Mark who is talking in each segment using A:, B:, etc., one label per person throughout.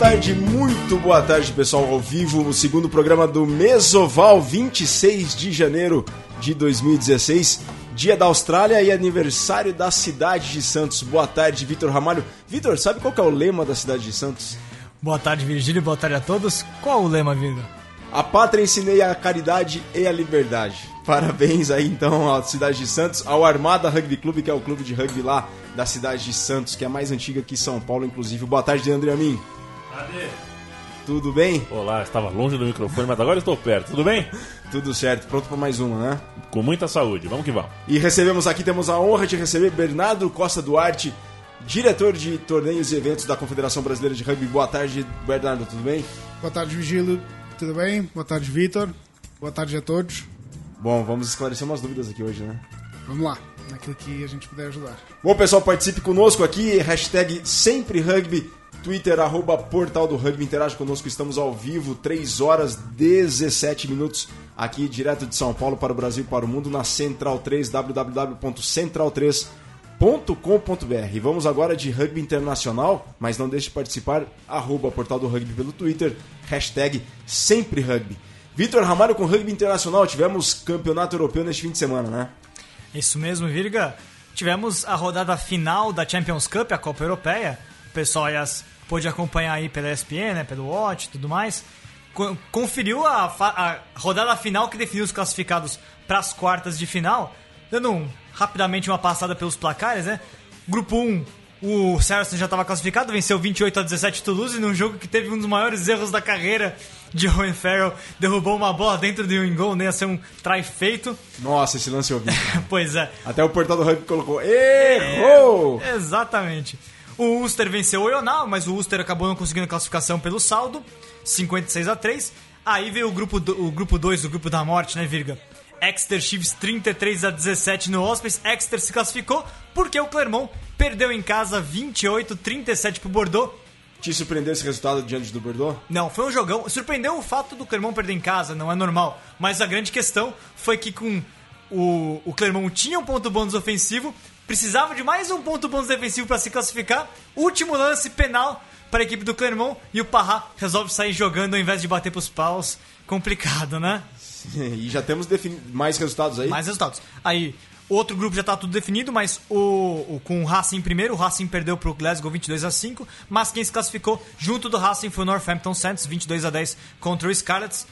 A: tarde, muito boa tarde, pessoal, ao vivo, o segundo programa do Mesoval, 26 de janeiro de 2016, dia da Austrália e aniversário da cidade de Santos. Boa tarde, Vitor Ramalho. Vitor, sabe qual é o lema da cidade de Santos?
B: Boa tarde, Virgílio, boa tarde a todos. Qual o lema, Vitor?
A: A pátria ensinei a caridade e a liberdade. Parabéns aí então à cidade de Santos, ao Armada Rugby Clube, que é o clube de rugby lá da cidade de Santos, que é a mais antiga que São Paulo, inclusive. Boa tarde, André Amin.
C: Cadê?
A: Tudo bem?
C: Olá, estava longe do microfone, mas agora estou perto. Tudo bem?
A: Tudo certo, pronto para mais uma, né?
C: Com muita saúde. Vamos que vamos.
A: E recebemos aqui, temos a honra de receber Bernardo Costa Duarte, diretor de torneios e eventos da Confederação Brasileira de Rugby. Boa tarde, Bernardo, tudo bem?
D: Boa tarde, Vigílio. Tudo bem? Boa tarde, Vitor. Boa tarde a todos.
A: Bom, vamos esclarecer umas dúvidas aqui hoje, né?
D: Vamos lá, naquilo que a gente puder ajudar.
A: Bom, pessoal, participe conosco aqui, hashtag sempre rugby, Twitter, arroba Portal do Rugby, interage conosco, estamos ao vivo, 3 horas 17 minutos, aqui direto de São Paulo para o Brasil e para o mundo, na Central 3, www.central3.com.br. E vamos agora de rugby internacional, mas não deixe de participar, arroba Portal do Rugby pelo Twitter, hashtag sempre rugby. Vitor Ramalho com rugby internacional, tivemos campeonato europeu neste fim de semana, né?
B: Isso mesmo, Virga. Tivemos a rodada final da Champions Cup, a Copa Europeia. O pessoal aí as, pôde acompanhar aí pela ESPN, né, pelo Watch e tudo mais. Co- Conferiu a, a rodada final que definiu os classificados para as quartas de final. Dando um- rapidamente uma passada pelos placares, né? Grupo 1, o Saracen já estava classificado, venceu 28 a 17 Toulouse num jogo que teve um dos maiores erros da carreira de Owen Farrell. Derrubou uma bola dentro do wing goal, nem ia ser um try feito.
A: Nossa, esse lance eu vi.
B: Pois é.
A: Até o Portal do Rugby colocou, errou!
B: Exatamente. O Ulster venceu o Ional, mas o Ulster acabou não conseguindo classificação pelo saldo, 56 a 3. Aí veio o grupo do- o grupo 2, o grupo da morte, né, Virga? Exeter Chiefs 33 a 17 no Hospice. Exeter se classificou porque o Clermont perdeu em casa 28 37 pro Bordeaux.
A: Te surpreendeu esse resultado diante do Bordeaux?
B: Não, foi um jogão. Surpreendeu o fato do Clermont perder em casa, não é normal. Mas a grande questão foi que com o, o Clermont tinha um ponto bônus ofensivo, precisava de mais um ponto bônus defensivo para se classificar. Último lance penal para a equipe do Clermont e o Parra resolve sair jogando ao invés de bater pros paus. Complicado, né?
A: E já temos mais resultados aí?
B: Mais resultados. Aí, outro grupo já tá tudo definido, mas o, o- com o Racing em primeiro, o Racing perdeu pro Glasgow 22 a 5, mas quem se classificou junto do Racing foi o Northampton Saints, 22 a 10 contra o Scarlets.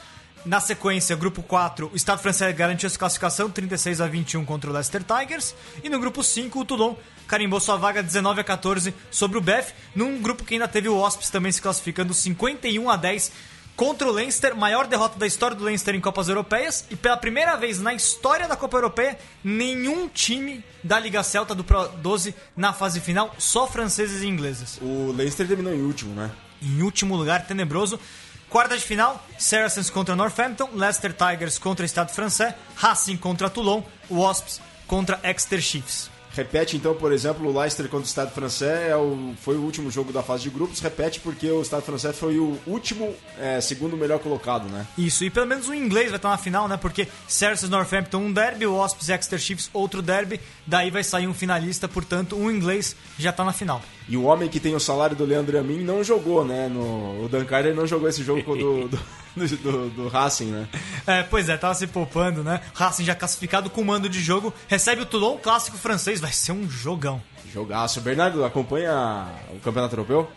B: Na sequência, grupo 4, o Estado francês garantiu sua classificação, 36 a 21 contra o Leicester Tigers. E no grupo 5, o Toulon carimbou sua vaga 19 a 14 sobre o BEF, num grupo que ainda teve o Wasps também se classificando 51 a 10 contra o Leinster, maior derrota da história do Leinster em Copas Europeias e pela primeira vez na história da Copa Europeia, nenhum time da Liga Celta do Pro 12 na fase final, só franceses e ingleses.
A: O Leicester terminou em último, né?
B: Em último lugar, tenebroso. Quarta de final, Saracens contra Northampton, Leicester Tigers contra o Estado francês, Racing contra Toulon, Wasps contra Exeter Chiefs.
A: Repete então, por exemplo, o Leicester contra o Estado francês é o- foi o último jogo da fase de grupos. Repete porque o Estado francês foi o último, é, segundo melhor colocado, né?
B: Isso, e pelo menos o inglês vai estar na final, né? Porque Saracens Northampton um derby, o Wasps e Exeter Chiefs outro derby, daí vai sair um finalista, portanto, um inglês já tá na final.
A: E o homem que tem o salário do Leandro Amin não jogou, né? No, o Dan Carter não jogou esse jogo do, do, do, do- do Racing, né?
B: É, pois é, tava se poupando, né? Racing já classificado com mando de jogo, recebe o Toulon, clássico francês, vai ser um jogão.
A: Jogaço. Bernardo, acompanha o Campeonato Europeu?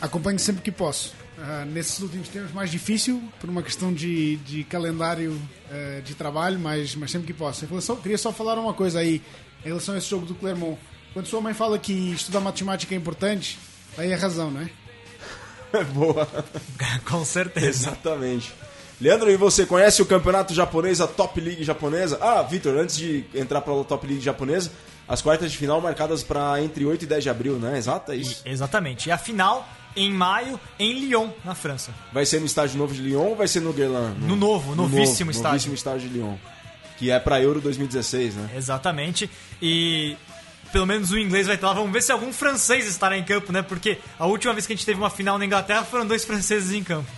D: Acompanho sempre que posso. Ah, nesses últimos tempos mais difícil, por uma questão de, de calendário ah, de trabalho, mas, mas sempre que posso. Em relação, queria só falar uma coisa aí em relação a esse jogo do Clermont. Quando sua mãe fala que estudar matemática é importante, aí é razão, né?
A: Boa.
B: com certeza.
A: Exatamente. Leandro, e você conhece o campeonato japonês, a Top League japonesa? Ah, Vitor, antes de entrar para a Top League japonesa, as quartas de final marcadas para entre 8 e 10 de abril, né? Exato, é isso.
B: Exatamente. E a final, em maio, em Lyon, na França.
A: Vai ser no estádio novo de Lyon ou vai ser no Guerlain?
B: No novo, novíssimo estádio.
A: Novíssimo estádio de Lyon. Que é para Euro 2016, né?
B: Exatamente. E pelo menos o inglês vai estar lá. Vamos ver se algum francês estará em campo, né? Porque a última vez que a gente teve uma final na Inglaterra foram dois franceses em campo.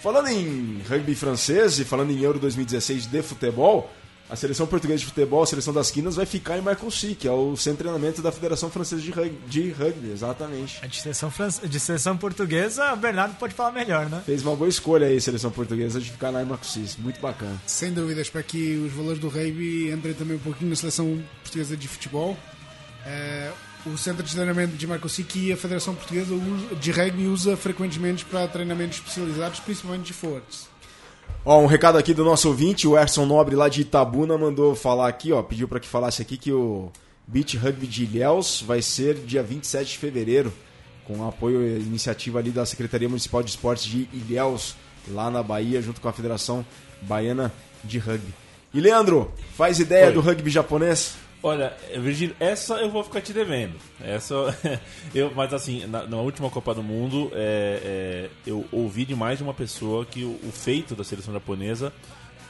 A: Falando em rugby francês e falando em Euro 2016 de futebol, a seleção portuguesa de futebol, a seleção das quinas, vai ficar em Marcoussis, que é o centro de treinamento da Federação Francesa de Rugby, de rugby exatamente.
B: A de seleção, fran- de seleção portuguesa, o Bernardo pode falar melhor, né?
A: Fez uma boa escolha aí, seleção portuguesa, de ficar lá em Marcoussis. Muito bacana.
D: Sem dúvidas, para que os valores do rugby entrem também um pouquinho na seleção portuguesa de futebol. Eh, o centro de treinamento de Marcoussis que a Federação Portuguesa usa- de Rugby usa frequentemente para treinamentos especializados, principalmente de forwards.
A: Ó, um recado aqui do nosso ouvinte, o Erson Nobre lá de Itabuna mandou falar aqui, ó, pediu para que falasse aqui que o Beach Rugby de Ilhéus vai ser dia 27 de fevereiro, com apoio e iniciativa ali da Secretaria Municipal de Esportes de Ilhéus, lá na Bahia, junto com a Federação Baiana de Rugby. E Leandro, faz ideia
C: Oi.
A: do rugby japonês?
C: Olha, Virgílio, essa eu vou ficar te devendo. Essa, eu, mas assim, na, na última Copa do Mundo, é, é, eu ouvi de mais de uma pessoa que o, o feito da seleção japonesa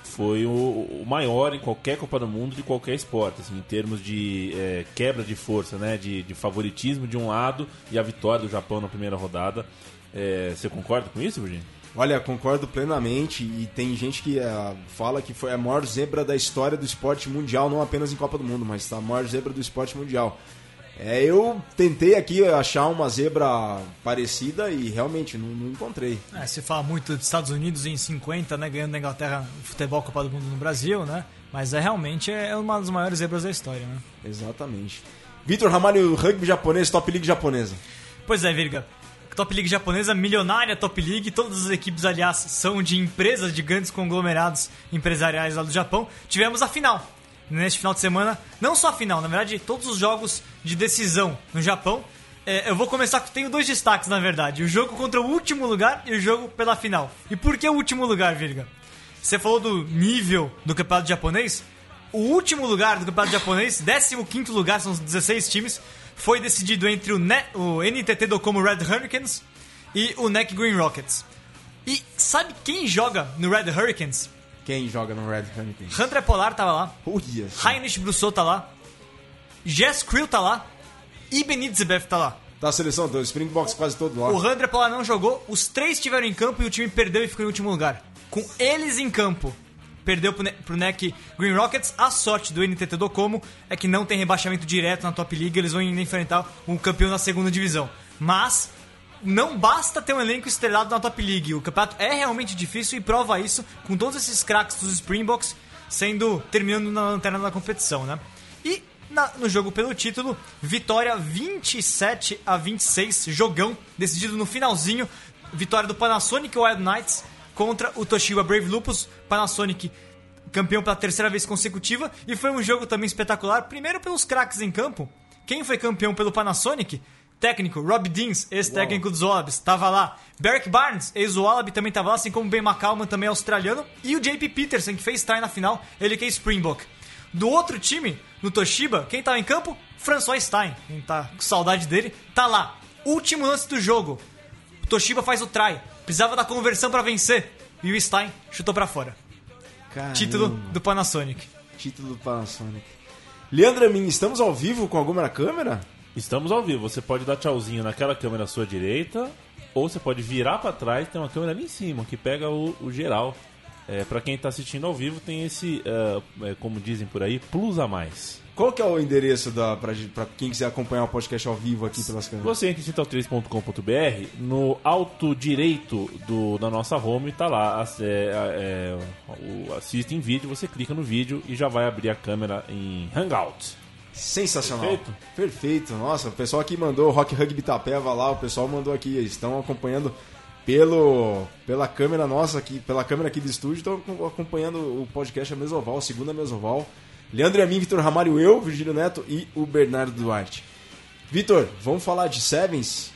C: foi o, o maior em qualquer Copa do Mundo de qualquer esporte, assim, em termos de é, quebra de força, né, de, de favoritismo de um lado e a vitória do Japão na primeira rodada. É, você concorda com isso, Virgílio?
A: Olha, concordo plenamente e tem gente que eh, fala que foi a maior zebra da história do esporte mundial, não apenas em Copa do Mundo, mas a maior zebra do esporte mundial. É, eu tentei aqui achar uma zebra parecida e realmente não, não encontrei.
B: É, se fala muito dos Estados Unidos em 50, né, ganhando da Inglaterra futebol Copa do Mundo no Brasil, né? Mas é realmente é uma das maiores zebras da história, né?
A: Exatamente. Vitor Ramalho, rugby japonês, top league japonesa.
B: Pois é, Virga. Top League japonesa, milionária Top League. Todas as equipes, aliás, são de empresas, de grandes conglomerados empresariais lá do Japão. Tivemos a final. Neste final de semana, não só a final, na verdade, todos os jogos de decisão no Japão. É, eu vou começar com. Tenho dois destaques, na verdade: o jogo contra o último lugar e o jogo pela final. E por que o último lugar, Virga? Você falou do nível do campeonato japonês. O último lugar do campeonato japonês, 15 lugar, são os 16 times, foi decidido entre o, Ne- o NTT Docomo Red Hurricanes e o NEC Green Rockets. E sabe quem joga no Red Hurricanes?
A: Quem joga no Red Hurricanes?
B: Hunter Polar tava lá,
A: Uia, só.
B: Heinrich Brousseau tá lá, Jess Krill tá lá e Benitzebev tá lá.
A: Tá a seleção, do Springboks quase todo lá.
B: O Hunter Polar não jogou, os três estiveram em campo e o time perdeu e ficou em último lugar. Com eles em campo, perdeu pro, pro NEC Green Rockets. A sorte do NTT Docomo é que não tem rebaixamento direto na Top League, eles vão enfrentar um campeão na segunda divisão. Mas não basta ter um elenco estrelado na Top League, o campeonato é realmente difícil e prova isso com todos esses craques dos Springboks sendo terminando na lanterna da competição, né? E na- no jogo pelo título, vitória 27 a 26, jogão decidido no finalzinho, vitória do Panasonic Wild Knights contra o Toshiba Brave Lupus, Panasonic campeão pela terceira vez consecutiva e foi um jogo também espetacular, primeiro pelos craques em campo. Quem foi campeão pelo Panasonic? Técnico Rob Deans, ex-técnico dos Wallabies, estava lá. Beric Barnes, ex-Wallaby, também estava lá, assim como Ben McCallum, também australiano. E o JP Peterson, que fez try na final, ele que é Springbok. Do outro time, no Toshiba, quem tava em campo? François Stein. Quem tá com saudade dele, tá lá. Último lance do jogo. O Toshiba faz o try. Precisava da conversão pra vencer. E o Stein chutou pra fora.
A: Caramba.
B: Título do Panasonic.
A: Título do Panasonic. Leandro Amin, estamos ao vivo com alguma câmera?
C: Estamos ao vivo. Você pode dar tchauzinho naquela câmera à sua direita, ou você pode virar para trás, tem uma câmera ali em cima que pega o, o geral. É, para quem está assistindo ao vivo, tem esse, é, como dizem por aí, plus a mais.
A: Qual que é o endereço da, pra, pra quem quiser acompanhar o podcast ao vivo aqui pelas câmeras?
C: Você entra em central3.com.br, no alto direito do, da nossa home está lá, é, é, o assiste em vídeo, você clica no vídeo e já vai abrir a câmera em Hangout.
A: Sensacional.
C: Perfeito?
A: Perfeito. Nossa, o pessoal aqui mandou Rock Rugby Itapeva lá, o pessoal mandou aqui, estão acompanhando pelo pela câmera nossa aqui, pela câmera aqui do estúdio, estão acom- acompanhando o podcast a Mesoval, segunda Mesoval. Leandro Amin, Vitor Ramalho, eu, Virgílio Neto e o Bernardo Duarte. Vitor, vamos falar de Sevens?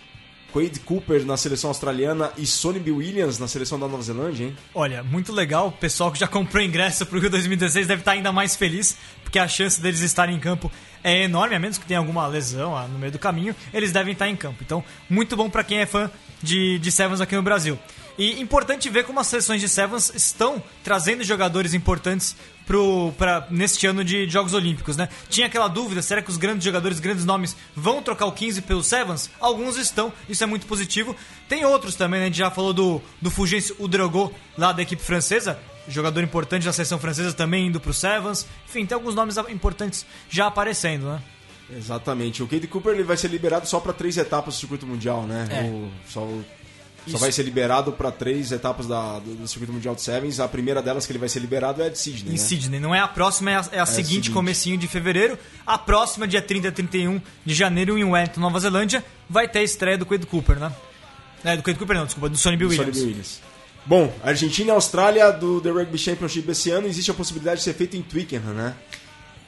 A: Quade Cooper na seleção australiana e Sonny Bill Williams na seleção da Nova Zelândia, hein?
B: Olha, muito legal. O pessoal que já comprou ingresso pro Rio 2016 deve estar ainda mais feliz, porque a chance deles estarem em campo é enorme, a menos que tenha alguma lesão ah, no meio do caminho, eles devem estar em campo. Então, muito bom para quem é fã de, de Sevens aqui no Brasil. E importante ver como as seleções de Sevens estão trazendo jogadores importantes pro, pra, neste ano de Jogos Olímpicos, né? Tinha aquela dúvida, será que os grandes jogadores, grandes nomes, vão trocar o 15 pelo Sevens? Alguns estão, isso é muito positivo. Tem outros também, né? A gente já falou do, do Fulgêncio Udrogo, lá da equipe francesa. jogador importante da seleção francesa também indo pro Sevens. Enfim, tem alguns nomes importantes já aparecendo, né?
A: Exatamente. O Cade Cooper ele vai ser liberado só para três etapas do circuito mundial, né?
B: É.
A: O, só, só vai ser liberado para três etapas da, do, do circuito mundial de Sevens. A primeira delas que ele vai ser liberado é a de Sydney.
B: Em
A: né?
B: Sydney. Não é a próxima, é a, é a seguinte,
A: seguinte.
B: comecinho de fevereiro. A próxima, dia 30 e 31 de janeiro, em Wellington, Nova Zelândia, vai ter a estreia do Quade Cooper, né? É, do Quade Cooper não, desculpa, do Sonny
A: Sonny
B: Williams.
A: Bill Williams. Bom, Argentina e Austrália do The Rugby Championship esse ano existe a possibilidade de ser feito em Twickenham, né?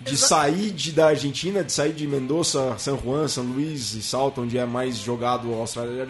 A: De
B: Exa-
A: sair de, da Argentina, de sair de Mendoza, San Juan, São Luís e Salto, onde é mais jogado Austrália,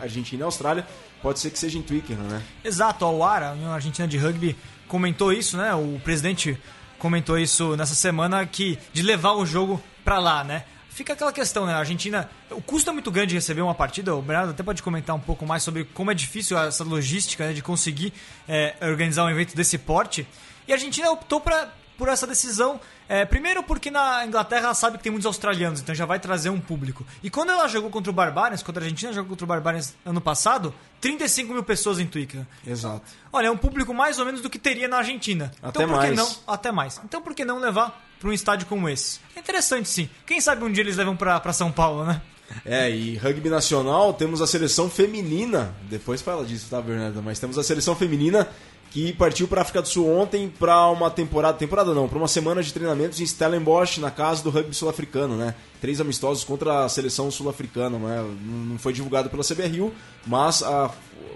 A: Argentina e Austrália, pode ser que seja em Twickenham, né?
B: Exato, a UARA, a União Argentina de Rugby, comentou isso, né? O presidente comentou isso nessa semana que de levar o jogo pra lá, né? Fica aquela questão, né? A Argentina, o custo é muito grande de receber uma partida. O Bernardo até pode comentar um pouco mais sobre como é difícil essa logística né, de conseguir é, organizar um evento desse porte. E a Argentina optou pra, por essa decisão. é, primeiro porque na Inglaterra ela sabe que tem muitos australianos, então já vai trazer um público. E quando ela jogou contra o Barbarians, quando a Argentina jogou contra o Barbarians ano passado, 35 mil pessoas em Twickenham.
A: Exato.
B: Olha, é um público mais ou menos do que teria na Argentina.
A: Até
B: então, por que
A: mais.
B: não? Até mais. Então por que não levar para um estádio como esse? É interessante sim. Quem sabe um dia eles levam para São Paulo, né?
A: É, e rugby nacional, temos a seleção feminina. Depois fala disso, tá, Bernardo? Mas temos a seleção feminina que partiu para África do Sul ontem para uma temporada, temporada não, para uma semana de treinamentos em Stellenbosch, na casa do rugby sul-africano, né? Três amistosos contra a seleção sul-africana, né? Não foi divulgado pela CBRU, mas a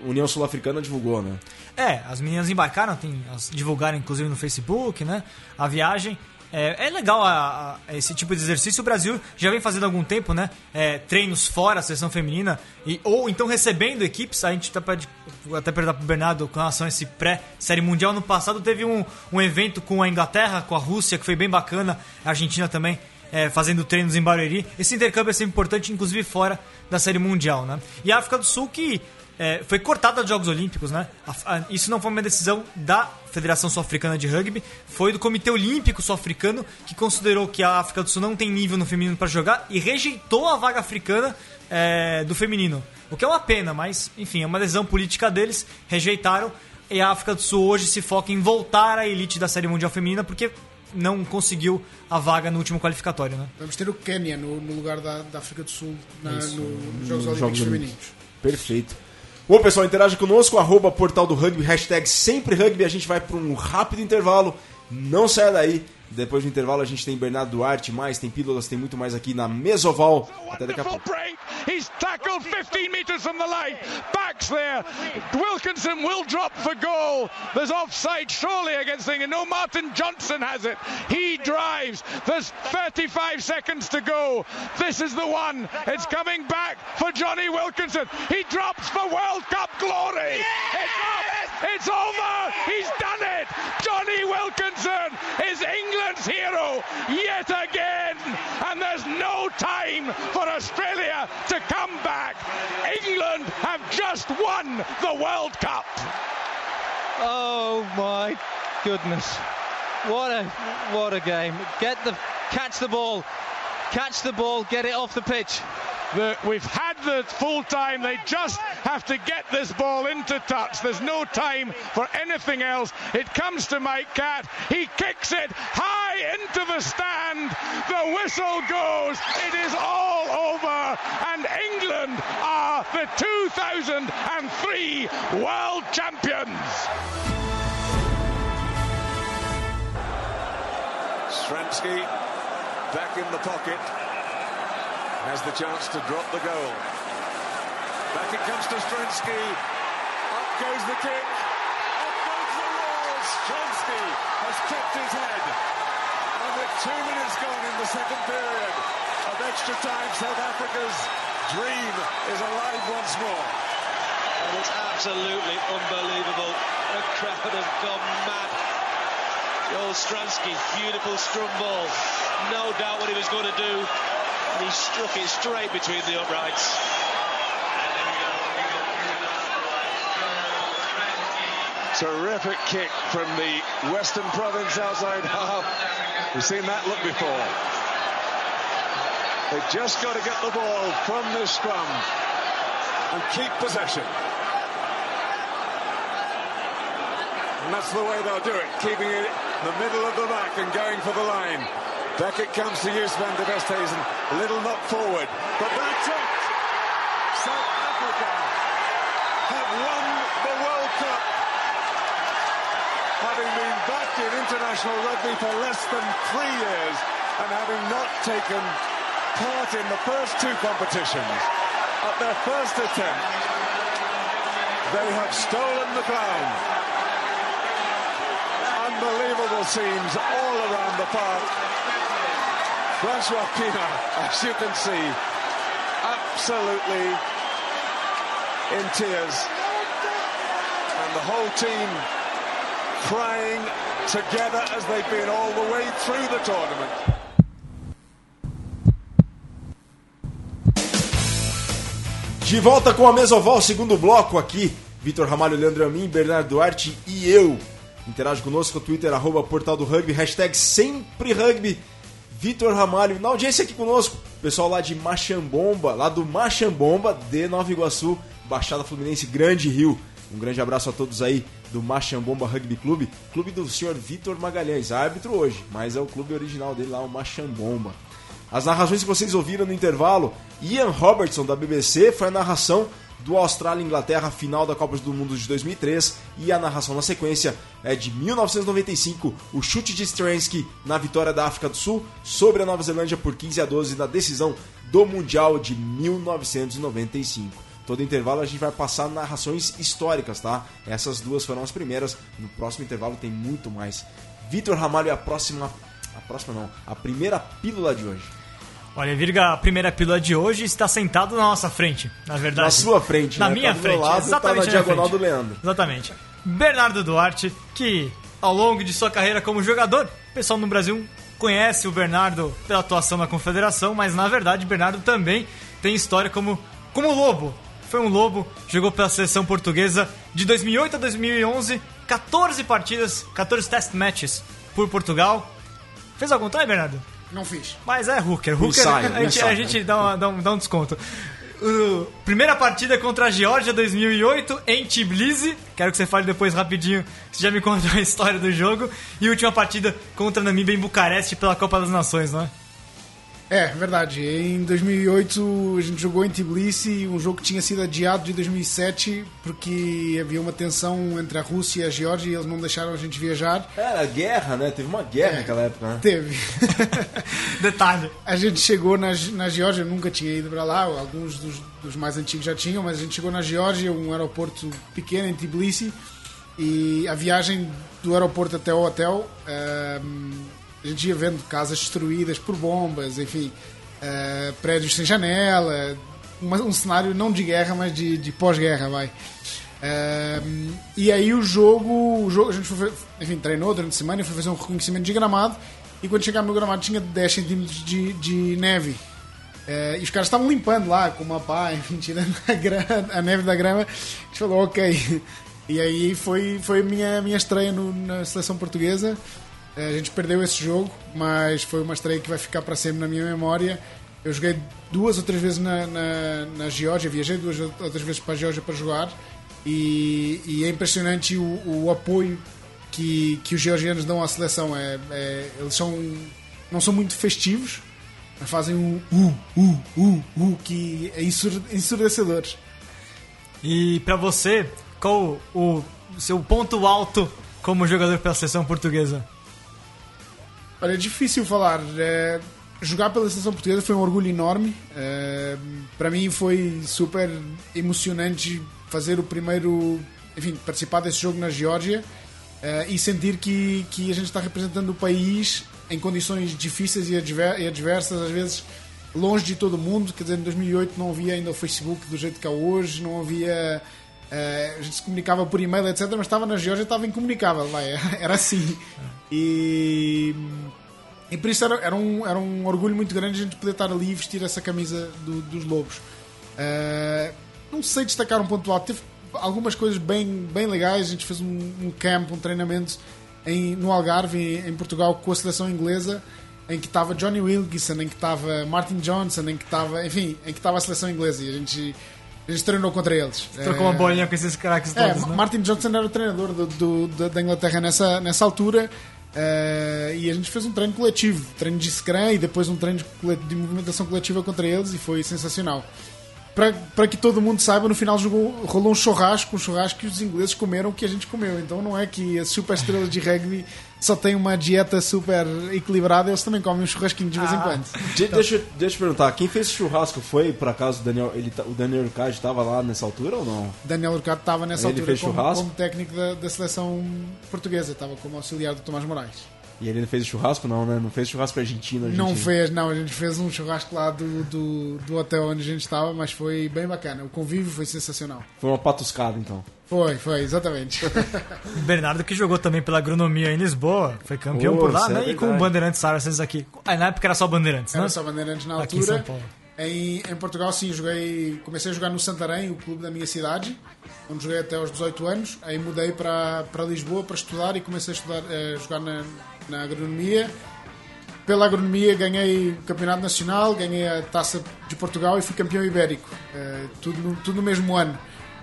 A: União Sul-Africana divulgou, né?
B: É, as meninas embarcaram, tem, divulgaram inclusive no Facebook, né? A viagem. É, é legal a- a- esse tipo de exercício. O Brasil já vem fazendo há algum tempo, né? É, treinos fora a seleção feminina, e, ou então recebendo equipes. A gente tá pra, até perguntar pro Bernardo com relação a esse pré-série mundial. No passado teve um, um evento com a Inglaterra, com a Rússia, que foi bem bacana. A Argentina também. é, fazendo treinos em Barueri. Esse intercâmbio é sempre importante, inclusive fora da série mundial, né? E a África do Sul que é, foi cortada dos Jogos Olímpicos, né? A- a- isso não foi uma decisão da Federação Sul-Africana de Rugby, foi do Comitê Olímpico Sul-Africano que considerou que a África do Sul não tem nível no feminino para jogar e rejeitou a vaga africana é, do feminino. O que é uma pena, mas enfim, é uma decisão política deles, rejeitaram e a África do Sul hoje se foca em voltar à elite da Série Mundial Feminina porque não conseguiu a vaga no último qualificatório, né?
D: Vamos ter o Quênia no, no lugar da, da África do Sul na-
A: Isso,
D: no-
A: nos
D: Jogos
A: Jogos
D: Olímpicos
A: Olímpicos.
D: Femininos.
A: Perfeito. Bom, pessoal, interage conosco, arroba portal do rugby, hashtag sempre rugby. A gente vai para um rápido intervalo. Não saia daí. Depois do intervalo a gente tem Bernardo Duarte, mais, tem pílulas, tem muito mais aqui na Mesoval. Até daqui a pouco.
E: He's tackled 15 metres from the line. Backs there. Wilkinson will drop for goal. There's offside surely against England. No, Martin Johnson has it. He drives. There's 35 seconds to go. This is the one. It's coming back for Johnny Wilkinson. He drops for World Cup glory. It's up. It's over. He's done it. Johnny Wilkinson is England's hero yet again. And there's no time for Australia to come back. England have just won the World Cup.
F: Oh my goodness. What a what a game. Get the catch the ball. Catch the ball, get it off the pitch.
E: The, we've had the full time. They just have to get this ball into touch. There's no time for anything else. It comes to Mike Cat. He kicks it high into the stand. The whistle goes. It is all over. And England are the 2003 world champions.
G: Stransky back in the pocket. Has the chance to drop the goal. Back it comes to Stransky. Up goes the kick. Up goes the walls. Stransky has kept his head. With two minutes gone in the second period of extra time, South Africa's dream is alive once more.
F: And it's absolutely unbelievable. The crowd have gone mad. Joel Stransky, beautiful scrum ball. No doubt what he was going to do. And he struck it straight between the uprights.
G: Terrific kick from the Western Province outside half. We've seen that look before. They've just got to get the ball from this scrum and keep possession. And that's the way they'll do it, keeping it in the middle of the back and going for the line. Back it comes to Jus van de Westhuizen. A little knock forward. But that's it. South Africa have won the World Cup. In international rugby for less than three years and having not taken part in the first two competitions. At their first attempt, they have stolen the crown. Unbelievable scenes all around the park. Francois Pina, as you can see, absolutely in tears. And the whole team crying together as they've been all the way through the tournament.
A: De volta com a Mesoval, segundo bloco aqui. Vitor Ramalho, Leandro Amin, Bernardo Duarte e eu. Interage conosco no Twitter, arroba Portal do Rugby, hashtag sempre rugby. Vitor Ramalho, na audiência aqui conosco, pessoal lá de Machambomba, lá do Machambomba, de Nova Iguaçu, Baixada Fluminense, Grande Rio. Um grande abraço a todos aí do Machambomba Rugby Clube, clube do senhor Vitor Magalhães, árbitro hoje, mas é o clube original dele lá, o Machambomba. As narrações que vocês ouviram no intervalo, Ian Robertson da BBC foi a narração do Austrália Inglaterra final da Copa do Mundo de 2003 e a narração na sequência é de 1995, o chute de Stransky na vitória da África do Sul sobre a Nova Zelândia por 15 a 12 na decisão do Mundial de 1995. Todo intervalo a gente vai passar narrações históricas, tá? Essas duas foram as primeiras. No próximo intervalo tem muito mais. Vitor Ramalho é a próxima. A próxima não, a primeira pílula de hoje.
B: Olha, Virga, a primeira pílula de hoje está sentado na nossa frente, na verdade.
A: Na sua frente,
B: Na
A: né?
B: minha
A: Tá
B: frente,
A: lado, tá
B: exatamente
A: na
B: minha
A: diagonal
B: frente.
A: do Leandro.
B: Exatamente. Bernardo Duarte, que ao longo de sua carreira como jogador, o pessoal no Brasil conhece o Bernardo pela atuação na Confederação, mas na verdade Bernardo também tem história como, como lobo. Foi um lobo, jogou pela seleção portuguesa de 2008 a 2011, 14 partidas, 14 test matches por Portugal. Fez algum time, Bernardo?
D: Não fiz.
B: Mas é hooker. Hooker
A: ensaio,
B: a, gente, a gente dá, uma- dá um, dá um desconto. Uh, primeira partida contra a Geórgia 2008 em Tbilisi. Quero que você fale depois rapidinho. Você já me contou a história do jogo. E última partida contra a Namíbia em Bucareste pela Copa das Nações, não é?
D: É, verdade. Em 2008 a gente jogou em Tbilisi, um jogo que tinha sido adiado de 2007 porque havia uma tensão entre a Rússia e a Geórgia e eles não deixaram a gente viajar.
A: Era guerra, né? Teve uma guerra naquela época, né?
D: Teve.
B: Detalhe.
D: a gente chegou na, na Geórgia, eu nunca tinha ido para lá, alguns dos, dos mais antigos já tinham, mas a gente chegou na Geórgia, um aeroporto pequeno em Tbilisi, e a viagem do aeroporto até o hotel, ahm, a gente ia vendo casas destruídas por bombas, enfim, ah, prédios sem janela, uma- um cenário não de guerra, mas de, de pós-guerra, vai. Ahm, e aí o jogo, o jogo, a gente foi, enfim, treinou durante a semana e foi fazer um reconhecimento de gramado. E quando chegamos no gramado tinha 10 centímetros de, de neve. Eh, e os caras estavam limpando lá com uma pá, enfim, tirando a, a neve da grama. A gente falou, ok. E aí foi, foi a minha, minha estreia no- na seleção portuguesa. Eh, a gente perdeu esse jogo, mas foi uma estreia que vai ficar para sempre na minha memória. Eu joguei duas ou três vezes na, na, na Geórgia, viajei duas ou três vezes para a Geórgia para jogar. E, e é impressionante o, o apoio que, que os georgianos dão à seleção. É, é- eles são, não são muito festivos, mas fazem um uh, uh, uh, uh, que é ensur- ensurdecedor.
B: E pra você, qual o seu ponto alto como jogador pela seleção portuguesa?
D: Olha, é difícil falar. É, jogar pela seleção portuguesa foi um orgulho enorme. É, para mim foi super emocionante fazer o primeiro, enfim, participar desse jogo na Geórgia é, e sentir que, que a gente está representando o país em condições difíceis e adver- e adversas, às vezes longe de todo mundo. Quer dizer, em 2008 não havia ainda o Facebook do jeito que é hoje, não havia. Eh, a gente se comunicava por e-mail, etc. Mas estava na Geórgia, estava incomunicável. Era assim. E, e por isso era, era, um, era um orgulho muito grande a gente poder estar ali e vestir essa camisa do- dos Lobos. Eh, não sei destacar um ponto alto. Teve algumas coisas bem, bem legais. A gente fez um, um camp, um treinamento em, no Algarve, em, em Portugal, com a seleção inglesa, em que estava Johnny Wilkinson, em que estava Martin Johnson, em que estava, enfim, em que estava a seleção inglesa. E a gente A gente treinou contra eles.
B: Trocou uma
D: Eh,
B: bolinha com esses craques
D: É,
B: todos, né?
D: Martin Johnson era o treinador do, do- da- da Inglaterra nessa, nessa altura eh, e a gente fez um treino coletivo, treino de Scrum e depois um treino de, de movimentação coletiva contra eles e foi sensacional. Para- que todo mundo saiba, no final jogou, rolou um churrasco, um churrasco que os ingleses comeram o que a gente comeu. Então não é que as super estrelas de rugby só têm uma dieta super equilibrada, eles também comem um churrasquinho de vez em
B: Ah.
D: quando.
A: De- deixa, eu- deixa eu perguntar, quem fez esse churrasco foi, por acaso, o Daniel, ele, o Daniel Urcade estava lá nessa altura ou não?
D: Daniel Urcado estava nessa
A: Ele
D: altura
A: fez
D: como,
A: churrasco?
D: como técnico da, da seleção portuguesa, estava como auxiliar do Tomás Moraes.
A: E ele não fez churrasco não, né? Não fez churrasco argentino, argentino.
D: Não fez, não, a gente fez um churrasco lá do, do, do hotel onde a gente estava, mas foi bem bacana. O convívio foi sensacional.
A: Foi uma patuscada, então.
D: Foi, foi, exatamente.
B: O Bernardo que jogou também pela agronomia em Lisboa, foi campeão
A: Pô,
B: por lá,
A: é
B: né? e com o. Bandeirantes Saracens aqui. Ah, na época era só Bandeirantes,
D: Era
B: né?
D: só Bandeirantes na
B: Aqui em
D: altura.
B: São Paulo.
D: Em, em Portugal, sim, joguei, comecei a jogar no Santarém, o clube da minha cidade, onde joguei até aos 18 anos. Aí mudei para, para Lisboa para estudar e comecei a estudar, a jogar na, na agronomia. Pela agronomia ganhei o campeonato nacional, ganhei a taça de Portugal e fui campeão ibérico. Eh, tudo, no, tudo no mesmo ano.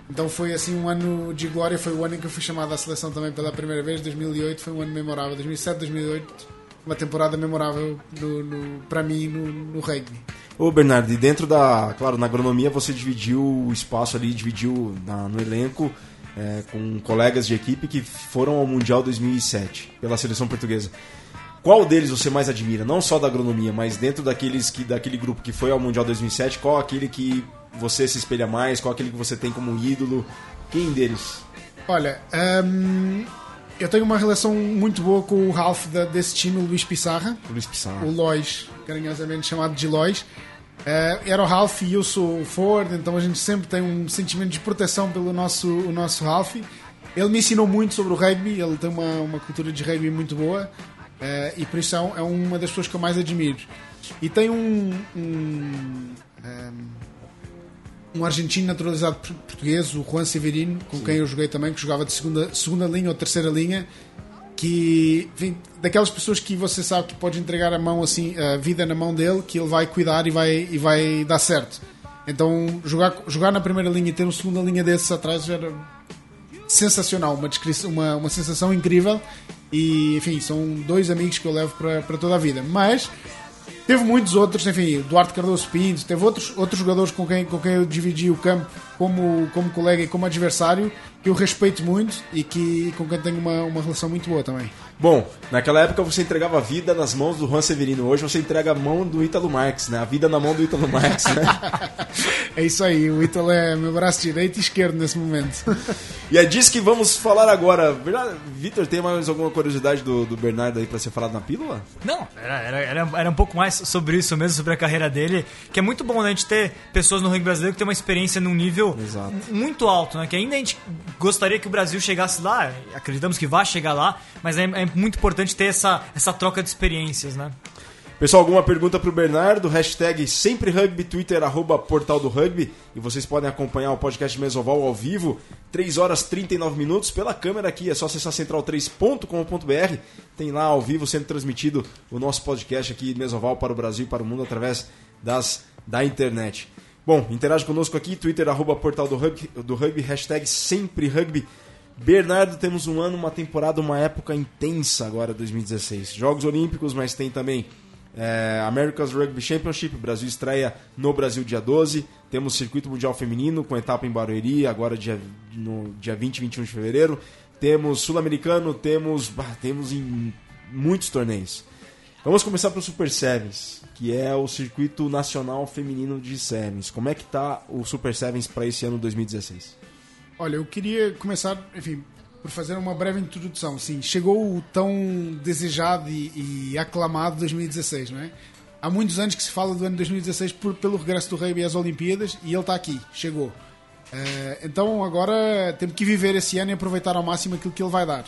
D: Então foi assim um ano de glória. Foi o ano em que eu fui chamado à seleção também pela primeira vez. 2008 foi um ano memorável. 2007, 2008, uma temporada memorável no, no- para mim no, no rugby.
A: Ô Bernardo, e dentro da. Claro, na agronomia você dividiu o espaço ali, dividiu na- no elenco é, com colegas de equipe que foram ao Mundial 2007 pela seleção portuguesa. Qual deles você mais admira? Não só da agronomia, mas dentro daqueles que, daquele grupo que foi ao Mundial 2007, qual aquele que você se espelha mais? Qual aquele que você tem como ídolo? Quem deles?
D: Olha, hum, eu tenho uma relação muito boa com o Ralph da- desse time, o Luís Pissarra.
A: O Luiz Pissarro.
D: o Lois, carinhosamente chamado de Lois. Eh, era o Ralph e eu sou o Ford, então a gente sempre tem um sentimento de proteção pelo nosso, o nosso Ralph. Ele me ensinou muito sobre o rugby, ele tem uma, uma cultura de rugby muito boa eh, e por isso é, um- é uma das pessoas que eu mais admiro. E tem um, um, ehm, um argentino naturalizado por- português, o Juan Severino, com quem eu joguei também, que jogava de segunda, segunda linha ou terceira linha, que enfim, daquelas pessoas que você sabe que pode entregar a mão assim, a vida na mão dele, que ele vai cuidar e vai, e vai dar certo. Então jogar, jogar na primeira linha e ter uma segunda linha desses atrás era sensacional, uma, descrição, uma, uma sensação incrível e enfim, são dois amigos que eu levo para, para toda a vida. Mas Teve muitos outros, enfim, Duarte Cardoso Pinto, teve outros, outros jogadores com quem, com quem eu dividi o campo como, como colega e como adversário, que eu respeito muito e que, com quem tenho uma, uma relação muito boa também.
A: Bom, naquela época você entregava a vida nas mãos do Juan Severino. Hoje você entrega a mão do Ítalo Marx, né? A vida na mão do Ítalo Marx, né?
D: É isso aí, o Ítalo é meu braço direito e esquerdo nesse momento.
A: E é disso que vamos falar agora. Vitor, tem mais alguma curiosidade do, do Bernardo aí pra ser falado na pílula?
B: Não, era, era, era, era um pouco mais sobre isso mesmo, sobre a carreira dele, que é muito bom né, a gente ter pessoas no rugby brasileiro que tem uma experiência num nível
A: Exato.
B: muito alto, né? Que ainda a gente gostaria que o Brasil chegasse lá, acreditamos que vai chegar lá, mas é, é muito importante ter essa, essa troca de experiências, né?
A: Pessoal, alguma pergunta pro Bernardo? Hashtag sempre rugby, Twitter, arroba portal do rugby. E vocês podem acompanhar o podcast Mesoval ao vivo, 3 horas 39 minutos, pela câmera aqui. É só acessar central3.com.br. Tem lá ao vivo sendo transmitido o nosso podcast aqui, Mesoval, para o Brasil e para o mundo através das, da internet. Bom, interage conosco aqui, Twitter, arroba portal do rugby, do rugby hashtag sempre rugby. Bernardo, temos um ano, uma temporada, uma época intensa agora, 2016. Jogos Olímpicos, mas tem também é, America's Rugby Championship, Brasil estreia no Brasil dia 12. Temos Circuito Mundial Feminino com etapa em Barueri, agora dia, no dia 20 e 21 de fevereiro. Temos Sul-Americano, temos, temos em muitos torneios. Vamos começar pelo Super Sevens, que é o circuito nacional feminino de Sevens. Como é que tá o Super Sevens para esse ano 2016?
D: Olha, eu queria começar, enfim, por fazer uma breve introdução. Sim, chegou o tão desejado e, e aclamado 2016, não é? Há muitos anos que se fala do ano 2016 por, pelo regresso do rugby às Olimpíadas e ele está aqui, chegou. Eh, então agora temos que viver esse ano e aproveitar ao máximo aquilo que ele vai dar.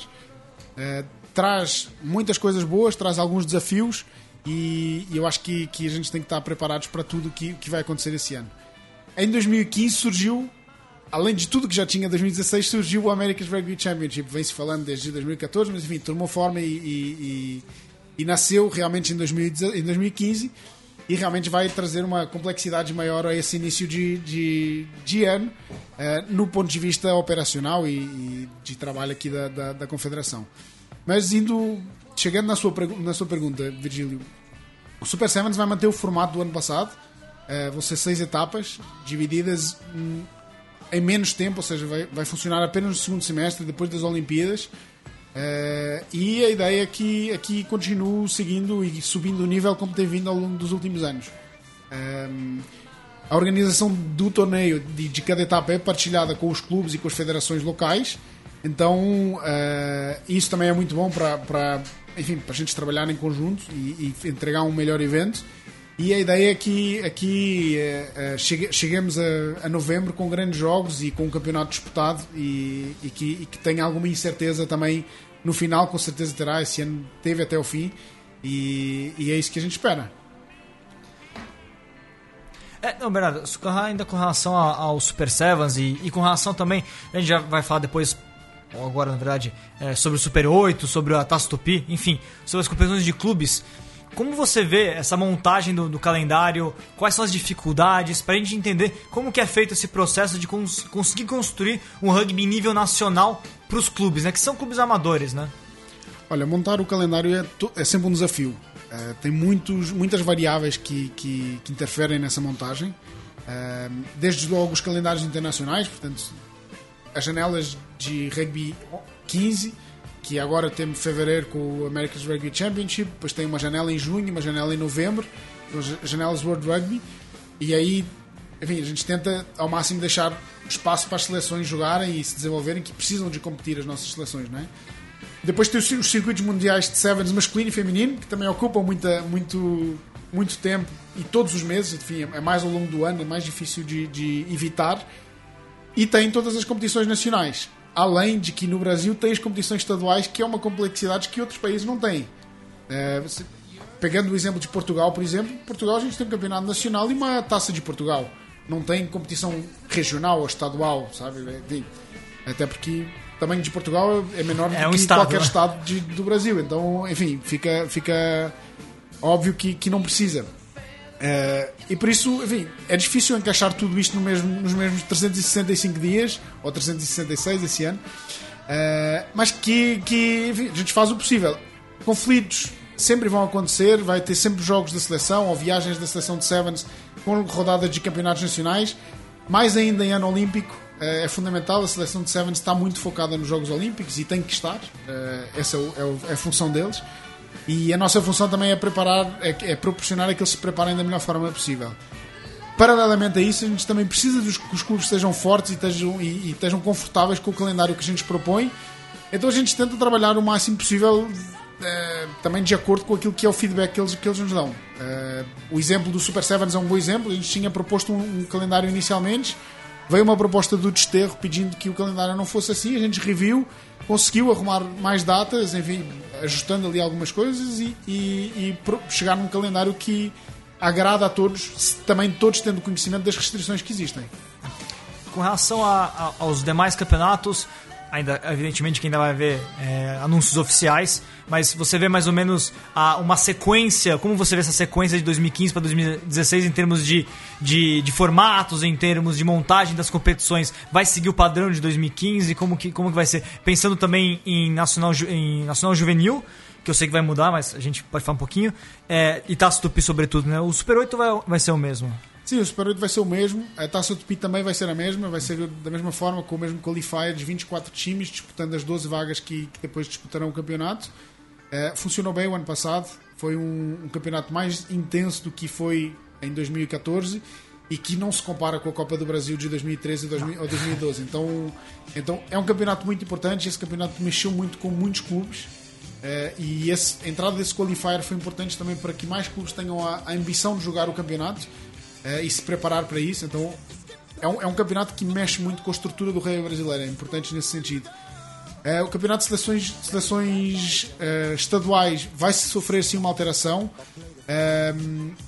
D: Eh, traz muitas coisas boas, traz alguns desafios e, eu acho que, que a gente tem que estar preparados para tudo que, que vai acontecer esse ano. Em 2015 surgiu além de tudo que já tinha em 2016, surgiu o America's Rugby Championship. Vem-se falando desde 2014, mas enfim, tomou forma e, e, e, e nasceu realmente em, 2010 em 2015. e realmente vai trazer uma complexidade maior a esse início de, de, de ano, eh, no ponto de vista operacional e, e de trabalho aqui da, da, da Confederação. Mas indo, chegando na sua, na sua pergunta, Virgílio, o Super Sevens vai manter o formato do ano passado, eh, vão ser seis etapas, divididas hum, em menos tempo, ou seja, vai, vai funcionar apenas no segundo semestre, depois das Olimpíadas. Eh, e a ideia é que aqui continue seguindo e subindo o nível como tem vindo ao longo dos últimos anos. Ehm, a organização do torneio de, de cada etapa é partilhada com os clubes e com as federações locais. Então, eh, isso também é muito bom para, enfim, para a gente trabalhar em conjunto e, e entregar um melhor evento. E a ideia é que aqui eh, chegue- cheguemos a, a novembro com grandes jogos e com um campeonato disputado e, e que, e que tenha alguma incerteza também no final, com certeza terá. Esse ano teve até o fim e, e é isso que a gente espera.
B: É, não, Bernardo, ainda com relação ao Super Sevens e, e com relação também, a gente já vai falar depois, ou agora na verdade, é, sobre o Super 8, sobre a Taça Tupi, enfim, sobre as competições de clubes. Como você vê essa montagem do, do calendário? Quais são as dificuldades? Pra gente entender como que é feito esse processo de cons- conseguir construir um rugby nível nacional pros clubes, né? Que são clubes amadores, né?
D: Olha, montar o calendário é, é sempre um desafio. Eh, tem muitos, muitas variáveis que, que, que interferem nessa montagem. Eh, desde logo os calendários internacionais, portanto, as janelas de rugby 15, que agora temos fevereiro com o America's Rugby Championship, depois tem uma janela em junho, uma janela em novembro, janelas World Rugby, e aí, enfim, a gente tenta ao máximo deixar espaço para as seleções jogarem e se desenvolverem, que precisam de competir as nossas seleções, não é? Depois tem os cir- os circuitos mundiais de sevens masculino e feminino, que também ocupam muita, muito, muito tempo e todos os meses, enfim, é mais ao longo do ano, é mais difícil de, de evitar. E tem todas as competições nacionais. Além de que no Brasil tem as competições estaduais, que é uma complexidade que outros países não têm. Eh, pegando o exemplo de Portugal, por exemplo, Portugal a gente tem um campeonato nacional e uma taça de Portugal. Não tem competição regional ou estadual, sabe? Enfim, até porque o tamanho de Portugal é menor
B: É
D: do
B: um
D: que
B: estado,
D: qualquer
B: né?
D: estado de- do Brasil. Então, enfim, fica, fica óbvio que, que não precisa. Eh, e por isso, enfim, é difícil encaixar tudo isto no mesmo, nos mesmos 365 dias, ou 366 esse ano, Eh, mas que, que enfim, a gente faz o possível. Conflitos sempre vão acontecer, vai ter sempre jogos da seleção ou viagens da seleção de Sevens com rodadas de campeonatos nacionais, mais ainda em ano olímpico. eh, É fundamental, a seleção de Sevens está muito focada nos Jogos Olímpicos e tem que estar, essa é, é o- é a função deles. E a nossa função também é preparar, é, é proporcionar a que eles se preparem da melhor forma possível. Paralelamente a isso, a gente também precisa dos, que os clubes estejam fortes e estejam, e, e estejam confortáveis com o calendário que a gente propõe. Então a gente tenta trabalhar o máximo possível eh, também de acordo com aquilo que é o feedback que eles, que eles nos dão. Eh, o exemplo do Super Sevens é um bom exemplo. A gente tinha proposto um, um calendário inicialmente, veio uma proposta do Desterro pedindo que o calendário não fosse assim. A gente reviu, conseguiu arrumar mais datas, enfim, ajustando ali algumas coisas e, e, e chegar num calendário que agrada a todos, também todos tendo conhecimento das restrições que existem.
B: Com relação a- a- aos demais campeonatos, ainda evidentemente que ainda vai haver é, anúncios oficiais, mas você vê mais ou menos a- uma sequência, como você vê essa sequência de 2015 para 2016 em termos de, de, de formatos, em termos de montagem das competições, vai seguir o padrão de 2015? Como que, como que vai ser? Pensando também em nacional, em nacional juvenil, que eu sei que vai mudar, mas a gente pode falar um pouquinho, é, e Taça Tupi sobretudo, né? O Super 8 vai, vai ser o mesmo.
D: Sim, o Super 8 vai ser o mesmo, a Taça Tupi também vai ser a mesma, vai ser da mesma forma, com o mesmo qualifier de 24 times, disputando as 12 vagas que, que depois disputarão o campeonato. Eh, funcionou bem o ano passado, foi um, um campeonato mais intenso do que foi em 2014 e que não se compara com a Copa do Brasil de 2013 e 2000 ou 2012. Então, então é um campeonato muito importante, esse campeonato mexeu muito com muitos clubes. Eh, e esse, a entrada desse qualifier foi importante também para que mais clubes tenham a, a ambição de jogar o campeonato eh, e se preparar para isso. Então é um, é um campeonato que mexe muito com a estrutura do rei brasileiro, é importante nesse sentido. Eh, o campeonato de seleções, seleções eh, estaduais vai sofrer sim uma alteração. Eh,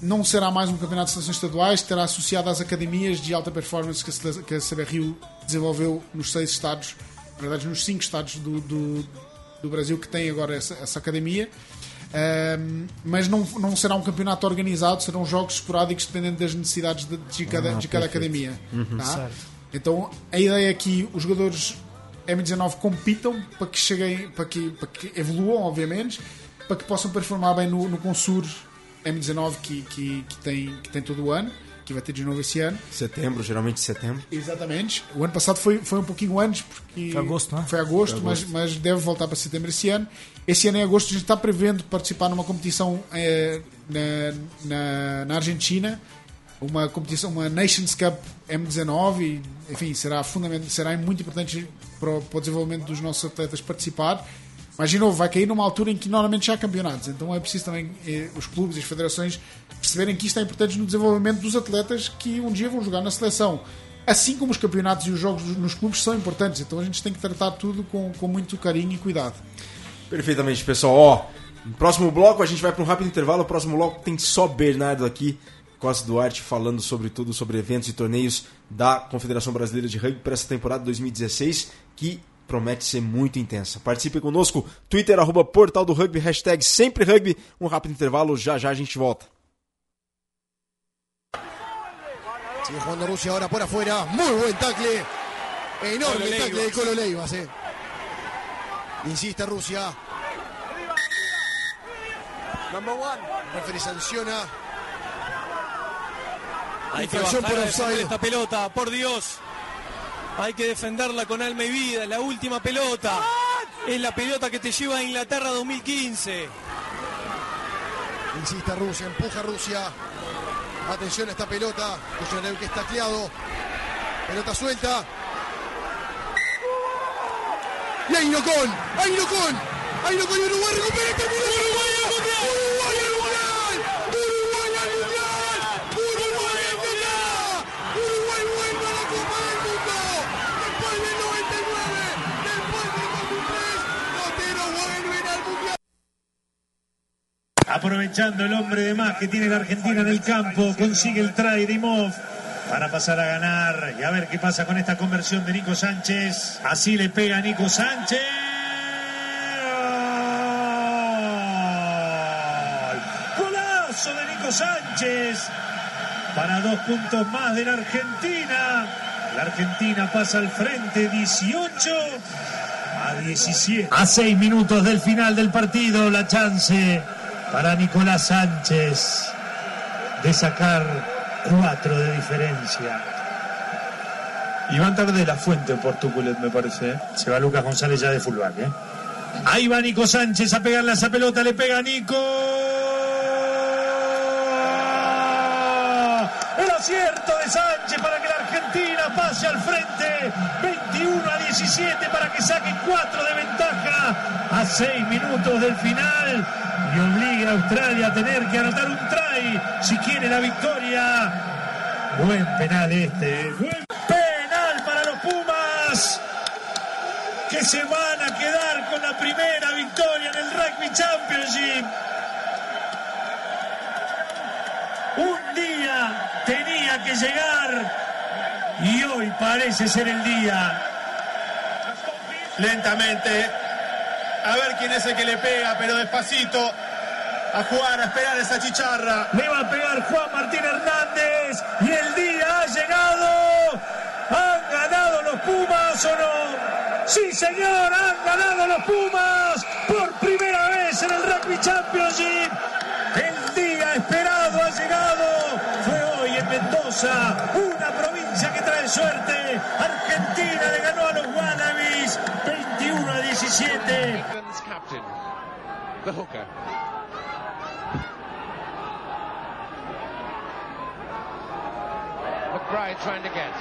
D: não será mais um campeonato de seleções estaduais, terá associado às academias de alta performance que a, a CBRU desenvolveu nos seis estados, na verdade nos cinco estados do, do, do Brasil que tem agora essa, essa academia. Ahm, mas não, não será um campeonato organizado, serão jogos esporádicos dependendo das necessidades de, de cada,
A: Ah,
D: de cada academia. tá? Então a ideia é que os jogadores M19 compitam para que cheguem, para que, para que evoluam, obviamente, para que possam performar bem no, no Consur M19 que, que, que, tem, que tem todo o ano, que vai ter de novo esse ano.
A: Setembro, geralmente setembro.
D: Exatamente. O ano passado foi, foi um pouquinho antes, porque.
B: Foi agosto, não é?
D: Foi agosto, Mas, mas deve voltar para setembro esse ano. Esse ano, em agosto, a gente está prevendo participar numa competição eh, na, na, na Argentina, uma competição, uma Nations Cup M19, e, enfim, será, fundamental, será muito importante para o, para o desenvolvimento dos nossos atletas participar. Mas, de novo, vai cair numa altura em que normalmente já há campeonatos. Então é preciso também eh, os clubes e as federações perceberem que isto é importante no desenvolvimento dos atletas que um dia vão jogar na seleção. Assim como os campeonatos e os jogos nos clubes são importantes. Então a gente tem que tratar tudo com, com muito carinho e cuidado.
A: Perfeitamente, pessoal. Ó, no próximo bloco a gente vai para um rápido intervalo. O próximo bloco tem só Bernardo aqui, Costa Duarte, falando sobre tudo, sobre eventos e torneios da Confederação Brasileira de Rugby para essa temporada 2016, que promete ser muito intensa. Participe conosco, Twitter, arroba Portal do Rugby, hashtag sempre rugby. Um rápido intervalo, já já a gente volta.
H: Sigue jugando Rusia ahora por afuera. Muy buen tackle. Enorme
I: Colo
H: tackle de. Colo Leivas. eh. Insiste Rusia.
G: Number one.
H: Referee sanciona.
I: Hay que bajar
H: por
I: a esta pelota, por Dios. Hay que defenderla con alma y vida. La última pelota. Es la pelota que te lleva a Inglaterra 2015.
H: Insiste Rusia. Empuja Rusia. Atención a esta pelota. Kuchernev que es tacleado. Pelota suelta. Y ahí no con. Ahí no con. Ahí no con Uruguay. Recupera pelota.
J: Aprovechando el hombre de más que tiene la Argentina en el campo, consigue el try de Imov para pasar a ganar y a ver qué pasa con esta conversión de Nico Sánchez. Así le pega Nico Sánchez. ¡Gol! Golazo de Nico Sánchez para dos puntos más de la Argentina. La Argentina pasa al frente 18 a 17. A seis minutos del final del partido, la chance para Nicolás Sánchez de sacar cuatro de diferencia. Y van tarde de la fuente por Tuculet, me parece. ¿eh? Se va Lucas González ya de fullback. ¿eh? Ahí va Nico Sánchez a pegarle a esa pelota, le pega Nico. El acierto de Sánchez para que la Argentina pase al frente. 21 a 17 para que saque 4 de ventaja a 6 minutos del final. Y obliga a Australia a tener que anotar un try si quiere la victoria. Buen penal este. Buen penal para los Pumas. Que se van a quedar con la primera victoria en el Rugby Championship. Un día tenía que llegar y hoy parece ser el día.
K: lentamente. A ver quién es el que le pega, pero despacito. A jugar, a esperar esa chicharra.
J: Le va a pegar Juan Martín Hernández y el día ha llegado. ¿Han ganado los Pumas o no? Sí, señor, han ganado los Pumas por primera vez en el Rugby Championship. El día esperado ha llegado. Fue hoy en Mendoza, una provincia que trae suerte. Argentina le ganó a los Wallabies 21 a 17.
L: Captain, the hooker. McBride trying to get.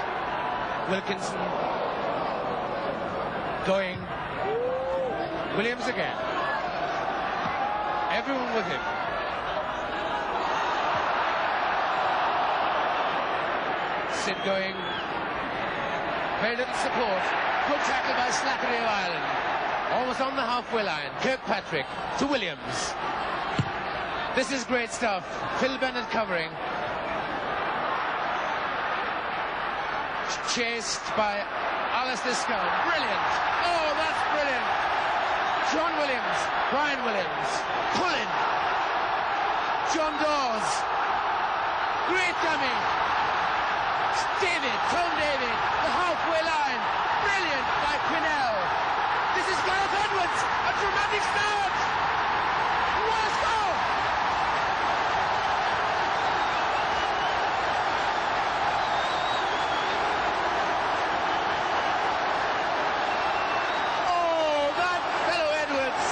L: Wilkinson going. Williams again. Everyone with him. Sid going. Very little support. Good tackle by Slattery of Ireland. Almost on the halfway line. Kirkpatrick to Williams. This is great stuff. Phil Bennett covering. Chased by Alistair Scone. Brilliant. Oh, that's brilliant. John Williams, Brian Williams, pulling. John Dawes, great dummy. David, Tom David, the halfway line, brilliant by Quinnell. This is Gareth Edwards, a dramatic start. What a score! Oh, that fellow Edwards.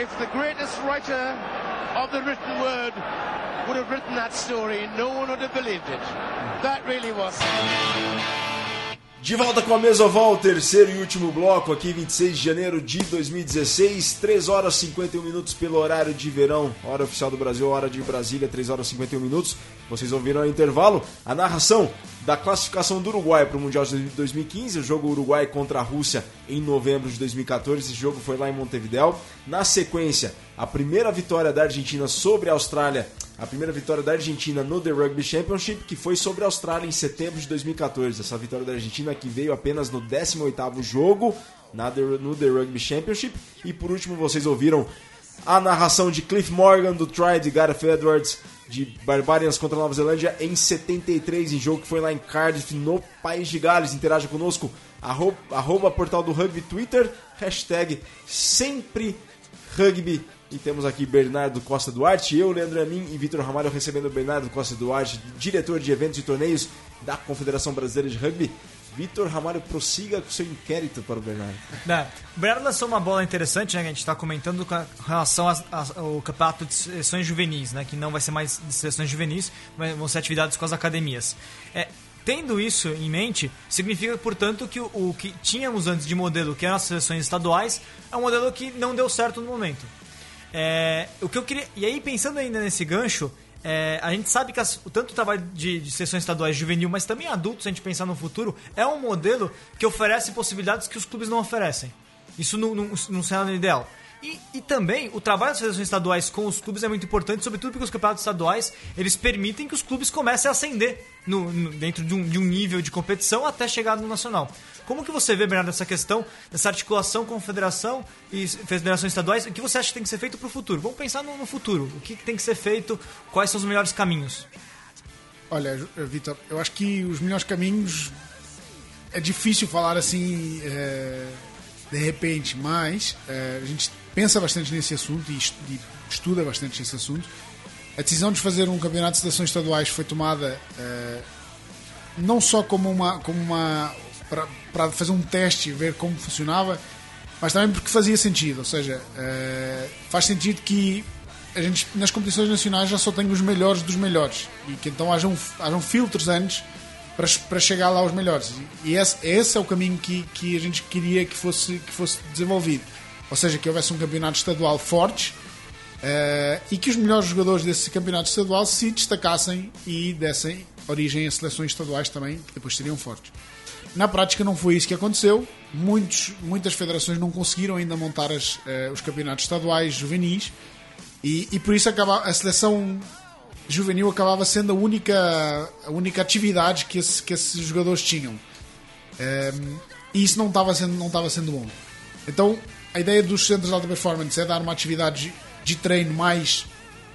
L: If the greatest writer of the written word would have written that story, no one would have believed it. That really was.
A: De volta com a Mesoval, terceiro e último bloco, aqui 26 de janeiro de 2016, 3 horas e 51 minutos pelo horário de verão, hora oficial do Brasil, hora de Brasília, 3 horas e 51 minutos. Vocês ouviram ao intervalo a narração da classificação do Uruguai para o Mundial de 2015, o jogo Uruguai contra a Rússia em novembro de 2014. Esse jogo foi lá em Montevideo. Na sequência, a primeira vitória da Argentina sobre a Austrália, a primeira vitória da Argentina no The Rugby Championship, que foi sobre a Austrália em setembro de 2014. Essa vitória da Argentina que veio apenas no 18º jogo na The- no The Rugby Championship. E por último, vocês ouviram a narração de Cliff Morgan do try de Gareth Edwards de Barbarians contra a Nova Zelândia em 73, em jogo que foi lá em Cardiff, no País de Gales. Interaja conosco, arroba, arroba portal do rugby Twitter, hashtag sempre rugby. E temos aqui Bernardo Costa Duarte, eu, Leandro Amin e Vitor Ramalho recebendo Bernardo Costa Duarte, diretor de eventos e torneios da Confederação Brasileira de Rugby. Vitor Ramalho, prossiga com seu inquérito para o Bernardo.
B: É, o Bernardo lançou uma bola interessante, né? Que a gente está comentando com relação ao campeonato de seleções juvenis, né? Que não vai ser mais de seleções juvenis, mas vão ser atividades com as academias. É, tendo isso em mente, significa, portanto, que o, o que tínhamos antes de modelo, que eram as seleções estaduais, é um modelo que não deu certo no momento. É, o que eu queria. E aí, pensando ainda nesse gancho, é, a gente sabe que as- tanto o trabalho de, de sessões estaduais juvenil, mas também adultos, a gente pensar no futuro, é um modelo que oferece possibilidades que os clubes não oferecem. Isso num, num cenário ideal. E, e também o trabalho das seleções estaduais com os clubes é muito importante, sobretudo porque os campeonatos estaduais eles permitem que os clubes comecem a ascender no, no- dentro de um, de um nível de competição até chegar no nacional. Como que você vê, Bernardo, essa questão, essa articulação com federação e federações estaduais? O que você acha que tem que ser feito para o futuro? Vamos pensar no, no futuro. O que, que tem que ser feito? Quais são os melhores caminhos?
D: Olha, eh, Vitor, eu acho que os melhores caminhos é difícil falar assim eh, de repente, mas eh, a gente pensa bastante nesse assunto e, est- estuda bastante esse assunto. A decisão de fazer um campeonato de seleções estaduais foi tomada eh, não só como uma, como uma para- para fazer um teste e ver como funcionava, mas também porque fazia sentido. Ou seja, eh, faz sentido que a gente nas competições nacionais já só tem os melhores dos melhores e que então hajam, hajam filtros antes para, para chegar lá aos melhores. E esse, esse é o caminho que, que a gente queria que fosse, que fosse desenvolvido. Ou seja, que houvesse um campeonato estadual forte eh, e que os melhores jogadores desse campeonato estadual se destacassem e dessem origem a seleções estaduais também, que depois seriam fortes. Na prática não foi isso que aconteceu. Muitos, muitas federações não conseguiram ainda montar as, eh, os campeonatos estaduais juvenis e, e por isso acaba, a seleção juvenil acabava sendo a única, a única atividade que, esse- que esses jogadores tinham. Ehm, e isso não estava sendo, não estava sendo bom. Então a ideia dos centros de alta performance é dar uma atividade de, treino mais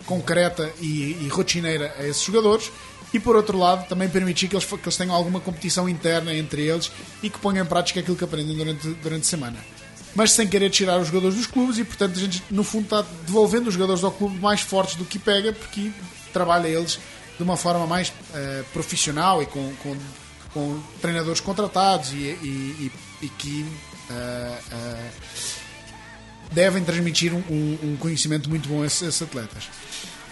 D: concreta e, e rotineira a esses jogadores e por outro lado também permitir que eles, que eles tenham alguma competição interna entre eles e que ponham em prática aquilo que aprendem durante, durante a semana. Mas sem querer tirar os jogadores dos clubes e portanto a gente no fundo está devolvendo os jogadores ao clube mais fortes do que pega porque trabalha eles de uma forma mais eh, profissional e com, com, com treinadores contratados e, e, e- e que eh, eh, devem transmitir um, um- conhecimento muito bom a esses, atletas.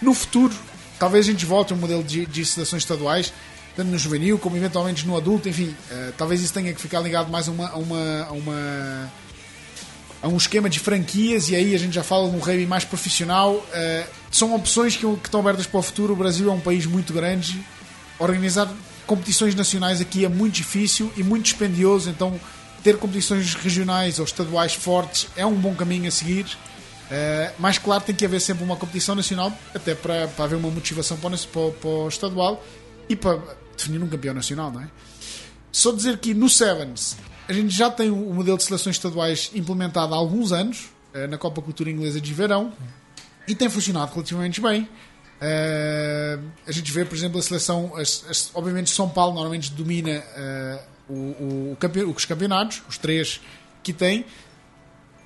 D: No futuro, talvez a gente volte a um modelo de, de estaduais, tanto no juvenil como eventualmente no adulto, enfim, eh, talvez isso tenha que ficar ligado mais a uma, a uma, a uma a um esquema de franquias e aí a gente já fala de um rugby mais profissional. Eh, são opções que, que estão abertas para o futuro. O Brasil é um país muito grande. Organizar competições nacionais aqui é muito difícil e muito dispendioso, então ter competições regionais ou estaduais fortes é um bom caminho a seguir. Eh, mas claro, tem que haver sempre uma competição nacional, até para, para haver uma motivação para o, para o- estadual e para definir um campeão nacional, não é? Só dizer que no Sevens a gente já tem o modelo de seleções estaduais implementado há alguns anos eh, na Copa Cultura Inglesa de Verão e tem funcionado relativamente bem. Eh, a gente vê, por exemplo, a seleção, as- as- obviamente São Paulo normalmente domina o, o, os campeonatos, os três que tem,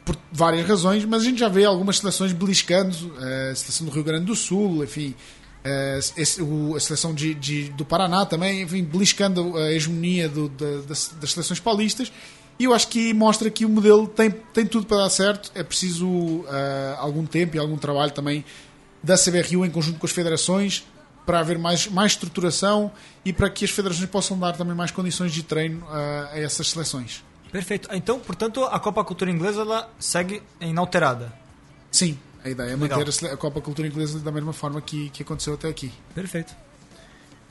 D: por várias razões, mas a gente já vê algumas seleções beliscando, eh, a seleção do Rio Grande do Sul, enfim, eh, a seleção de, de- do Paraná também, enfim, beliscando a hegemonia do- da- das, das seleções paulistas. E eu acho que mostra que o modelo tem, tem tudo para dar certo. É preciso eh, algum tempo e algum trabalho também da CBRU em conjunto com as federações para haver mais, mais estruturação e para que as federações possam dar também mais condições de treino eh, a essas seleções.
B: Perfeito. Então, portanto, a Copa Cultura Inglesa ela segue inalterada.
D: Sim, a ideia é
B: Legal.
D: manter a sele- a Copa Cultura Inglesa da mesma forma que, que aconteceu até aqui.
B: Perfeito.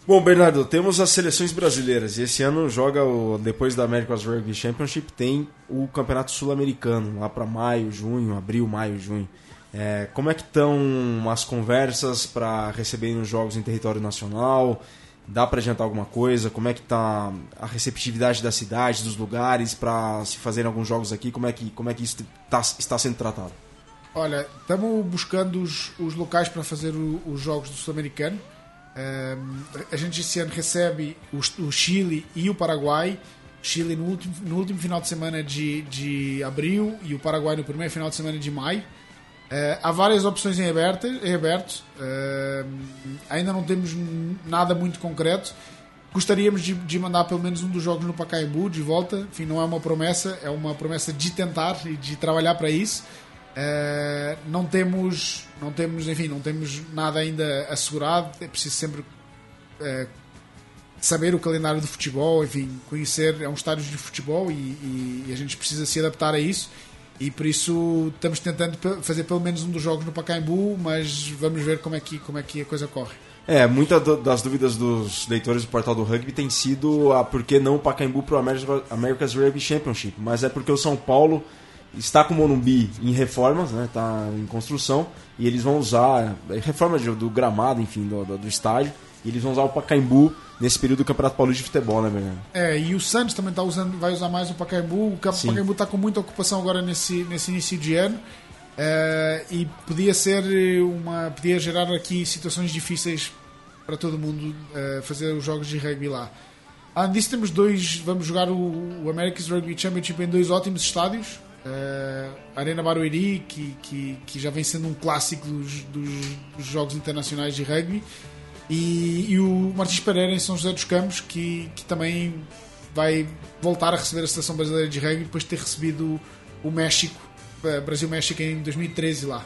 A: Bom, Bernardo, temos as seleções brasileiras e esse ano joga o depois da America's Rugby Championship tem o Campeonato Sul-Americano lá para maio, junho, abril, maio, junho. É, como é que estão as conversas para receberem os jogos em território nacional? Dá para adiantar alguma coisa? Como é que tá a receptividade da cidade, dos lugares para se fazerem alguns jogos aqui? Como é que como é que isso tá, está sendo tratado?
D: Olha, estamos buscando os, os locais para fazer o- os jogos do Sul-Americano. Ehm, a gente esse ano recebe os- o, Chile e o Paraguai. Chile no último, no último final de semana de, de abril e o Paraguai no primeiro final de semana de maio. Eh, há várias opções em aberto, em aberto. Ehm, ainda não temos nada muito concreto. Gostaríamos de, de mandar pelo menos um dos jogos no Pacaembu de volta. Enfim, não é uma promessa, é uma promessa de tentar e de trabalhar para isso. Eh, não temos, não temos, enfim, não temos nada ainda assegurado. É preciso sempre saber o calendário do futebol, enfim, conhecer. É um estádio de futebol e, e- e a gente precisa se adaptar a isso. E por isso estamos tentando fazer pelo menos um dos jogos no Pacaembu, mas vamos ver como é que, como é que a coisa corre.
A: É, muitas das dúvidas dos leitores do portal do rugby tem sido a por que não o Pacaembu para o America's Rugby Championship, mas é porque o São Paulo está com o Morumbi em reformas, né, está em construção, e eles vão usar, é, reforma do gramado, enfim, do, do, do estádio, e eles vão usar o Pacaembu nesse período do Campeonato Paulista de Futebol, né, Bernardo?
D: É, e o Santos também tá usando, vai usar mais o Pacaembu. O
A: Sim.
D: Pacaembu está com muita ocupação agora nesse, nesse início de ano. É, e podia ser uma. podia gerar aqui situações difíceis para todo mundo é, fazer os jogos de rugby lá. Além disso, temos dois. Vamos jogar o, o America's Rugby Championship em dois ótimos estádios. É, Arena Barueri, que, que, que já vem sendo um clássico dos, dos, dos jogos internacionais de rugby. E, e o Martins Pereira em São José dos Campos, que, que também vai voltar a receber a Seleção Brasileira de Rugby depois de ter recebido o México, eh, Brasil-México em 2013 lá.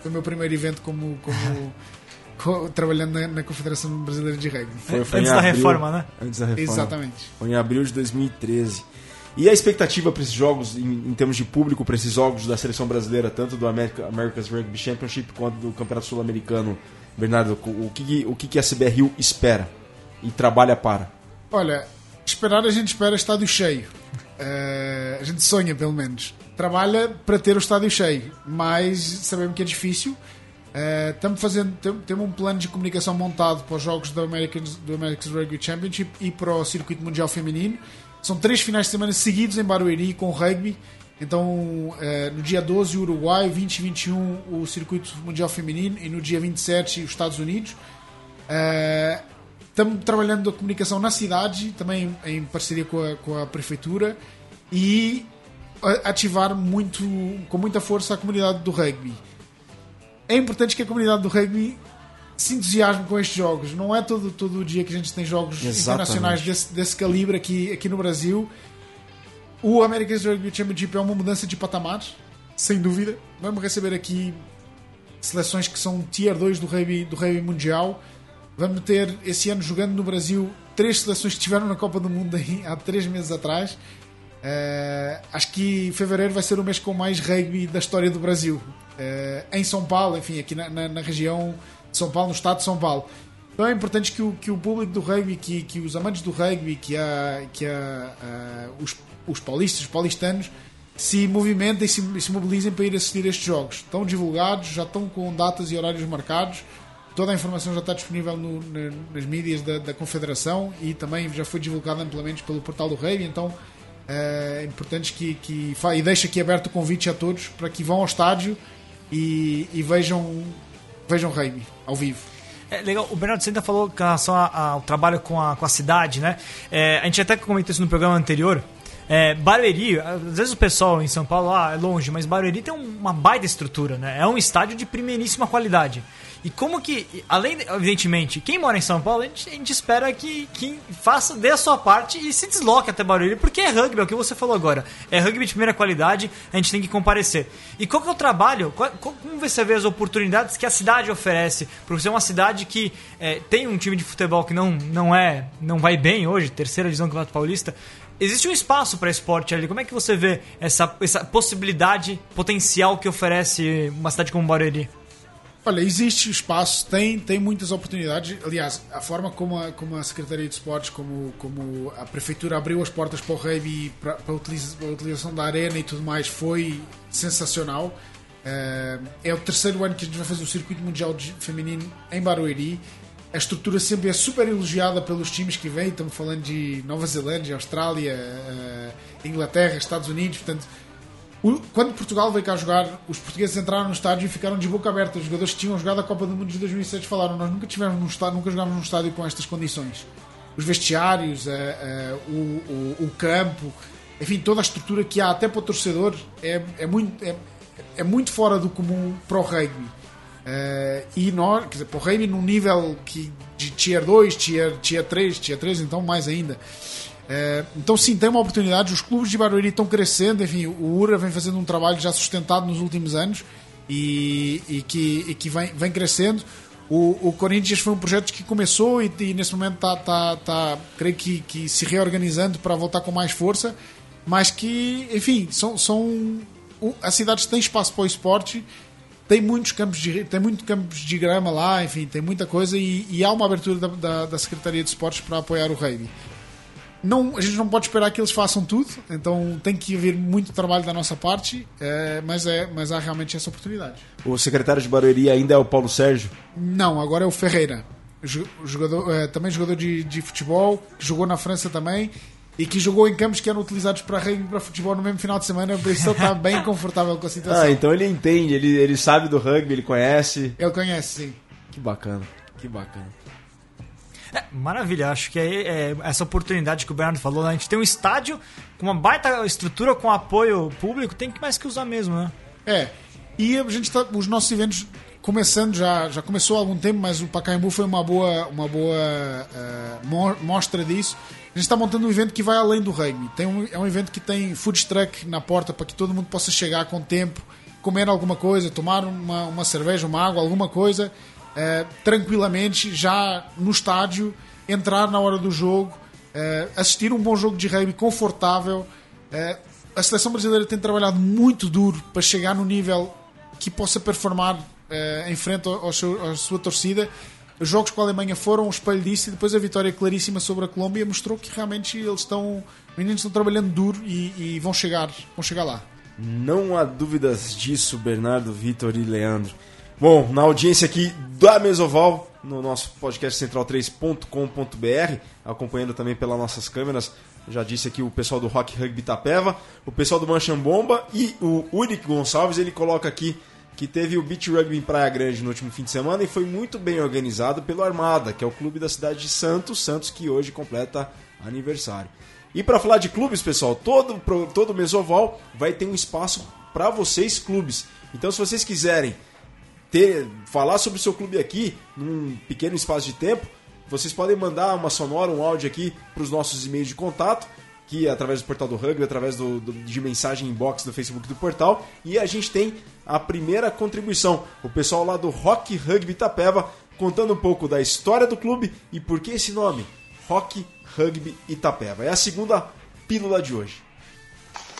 D: Foi o meu primeiro evento como, como co- trabalhando na, na Confederação Brasileira de Rugby.
A: Foi- foi
B: Antes da
A: abril-
B: reforma, né?
A: Antes da reforma.
D: Exatamente.
A: Foi em abril de 2013. E a expectativa para esses jogos, em, em termos de público, para esses jogos da seleção brasileira, tanto do America, America's Rugby Championship quanto do Campeonato Sul-Americano, Bernardo, o que, o que a CBRU espera e trabalha para?
D: Olha, esperar a gente espera estádio cheio. Eh, a gente sonha, pelo menos. Trabalha para ter o estádio cheio, mas sabemos que é difícil. Estamos fazendo, tem- temos um plano de comunicação montado para os jogos do Americans, do America's Rugby Championship e para o Circuito Mundial Feminino. São três finais de semana seguidos em Barueri com rugby. Então, eh, no dia 12, o Uruguai, 20 e 21, o Circuito Mundial Feminino e no dia 27, os Estados Unidos. Eh, Estamos trabalhando a comunicação na cidade, também em parceria com a, com a prefeitura, e ativar muito, com muita força a comunidade do rugby. É importante que a comunidade do rugby se entusiasme com estes jogos. Não é todo, todo o dia que a gente tem jogos
A: Exatamente.
D: internacionais desse, desse calibre aqui, aqui no Brasil. O America's Rugby Championship é uma mudança de patamar, sem dúvida. Vamos receber aqui seleções que são tier 2 do rugby, do rugby mundial. Vamos ter esse ano jogando no Brasil três seleções que estiveram na Copa do Mundo há três meses atrás. Eh, acho que fevereiro vai ser o mês com mais rugby da história do Brasil. Eh, em São Paulo, enfim, aqui na, na- na região de São Paulo, no estado de São Paulo. Então é importante que o, que o público do rugby, que, que os amantes do rugby, que, a, que a, a- os, os paulistas, os paulistanos, se movimentem e se, mobilizem para ir assistir a estes jogos. Estão divulgados, já estão com datas e horários marcados. Toda a informação já está disponível no- na- nas mídias da, da Confederação e também já foi divulgada amplamente pelo portal do Rugby. Então eh, importantes que, que fa- e deixo aqui aberto o convite a todos para que vão ao estádio e, e vejam vejam rugby ao vivo.
B: É legal, o Bernardo Senta falou com relação ao trabalho com a, com a cidade, né? É, a gente até comentou isso no programa anterior. É, Barueri, às vezes o pessoal em São Paulo, ah, é longe, mas Barueri tem um- uma baita estrutura, né? É um estádio de primeiríssima qualidade. E como que, além, de- evidentemente, quem mora em São Paulo, a gente, a gente espera que, que faça, dê a sua parte e se desloque até Barueri, porque é rugby, é o que você falou agora. É rugby de primeira qualidade, a gente tem que comparecer. E qual que é o trabalho, qual- como você vê as oportunidades que a cidade oferece? Por ser uma cidade que é, tem um time de futebol que não, não é, não vai bem hoje, terceira divisão do Campeonato Paulista, Existe um espaço para esporte ali. Como é que você vê essa, essa possibilidade potencial que oferece uma cidade como Barueri?
D: Olha, existe espaço, tem, tem muitas oportunidades. Aliás, a forma como a, como a Secretaria de Esportes, como, como a Prefeitura abriu as portas para o rugby, para, para, a utilização da arena e tudo mais, foi sensacional. Eh, é o terceiro ano que a gente vai fazer o Circuito Mundial Feminino em Barueri. A estrutura sempre é super elogiada pelos times que vêm. Estamos falando de Nova Zelândia, Austrália, eh, Inglaterra, Estados Unidos. Portanto, quando Portugal veio cá jogar, os portugueses entraram no estádio e ficaram de boca aberta. Os jogadores que tinham jogado a Copa do Mundo de 2006 falaram: Nós nunca tivemos num estádio, nunca jogámos num estádio com estas condições. Os vestiários, eh, eh, o, o- o campo, enfim, toda a estrutura que há até para o torcedor é, é muito, é, é muito fora do comum para o rugby. Eh, e nós, quer dizer, rugby num nível que, de Tier 2, tier, tier 3, Tier 3, então mais ainda. Eh, então sim, tem uma oportunidade. Os clubes de Barueri estão crescendo. Enfim, o URA vem fazendo um trabalho já sustentado nos últimos anos e, e que, e que vem, vem crescendo. O, o Corinthians foi um projeto que começou e, e nesse momento está, tá, tá, creio que, que se reorganizando para voltar com mais força, mas que, enfim, são, são as cidades têm espaço para o esporte, tem muitos campos de, tem muito campos de grama lá, enfim, tem muita coisa e, e há uma abertura da, da, da Secretaria de Esportes para apoiar o rugby. Não, a gente não pode esperar que eles façam tudo, então tem que haver muito trabalho da nossa parte, eh, mas, é, mas há realmente essa oportunidade.
A: O secretário de Barueri ainda é o Paulo Sérgio.
D: Não, agora é o Ferreira, Jo- jogador, eh, também jogador de, de futebol, que jogou na França também e que jogou em campos que eram utilizados para rugby e para futebol no mesmo final de semana, por isso ele está bem confortável com a situação.
A: Ah, então ele entende, ele, ele sabe do rugby, ele conhece.
D: Ele conhece, sim.
A: Que bacana, que bacana.
B: É, maravilha, acho que é, é essa oportunidade que o Bernardo falou, né? a gente tem um estádio com uma baita estrutura, com apoio público, tem que mais que usar mesmo, né?
D: É, e a gente tá, os nossos eventos começando já já começou há algum tempo, mas o Pacaembu foi uma boa uma boa mo- mostra disso. A gente está montando um evento que vai além do rugby. Tem um, é um evento que tem food truck na porta para que todo mundo possa chegar com tempo, comer alguma coisa, tomar uma, uma cerveja, uma água, alguma coisa, eh, tranquilamente, já no estádio, entrar na hora do jogo, eh, assistir um bom jogo de rugby confortável. A seleção brasileira tem trabalhado muito duro para chegar no nível que possa performar eh, em frente ao, ao seu- à sua torcida. Os jogos com a Alemanha foram um espelho disso e depois a vitória claríssima sobre a Colômbia mostrou que realmente eles estão, os meninos estão trabalhando duro e, e vão chegar, vão chegar lá.
A: Não há dúvidas disso, Bernardo, Vitor e Leandro. Bom, na audiência aqui da Mesoval, no nosso podcast central3.com.br, acompanhando também pelas nossas câmeras, já disse aqui o pessoal do Rock Rugby Itapeva, o pessoal do Manchan Bomba e o Uric Gonçalves, ele coloca aqui que teve o Beach Rugby em Praia Grande no último fim de semana e foi muito bem organizado pelo Armada, que é o clube da cidade de Santos, Santos que hoje completa aniversário. E para falar de clubes, pessoal, todo todo Mesoval vai ter um espaço para vocês clubes. Então, se vocês quiserem ter, falar sobre o seu clube aqui, num pequeno espaço de tempo, vocês podem mandar uma sonora, um áudio aqui para os nossos e-mails de contato, que através do portal do Rugby, através do, do- de mensagem inbox do Facebook do portal. E a gente tem a primeira contribuição, o pessoal lá do Rock Rugby Itapeva, contando um pouco da história do clube e por que esse nome, Rock Rugby Itapeva. É a segunda pílula de hoje.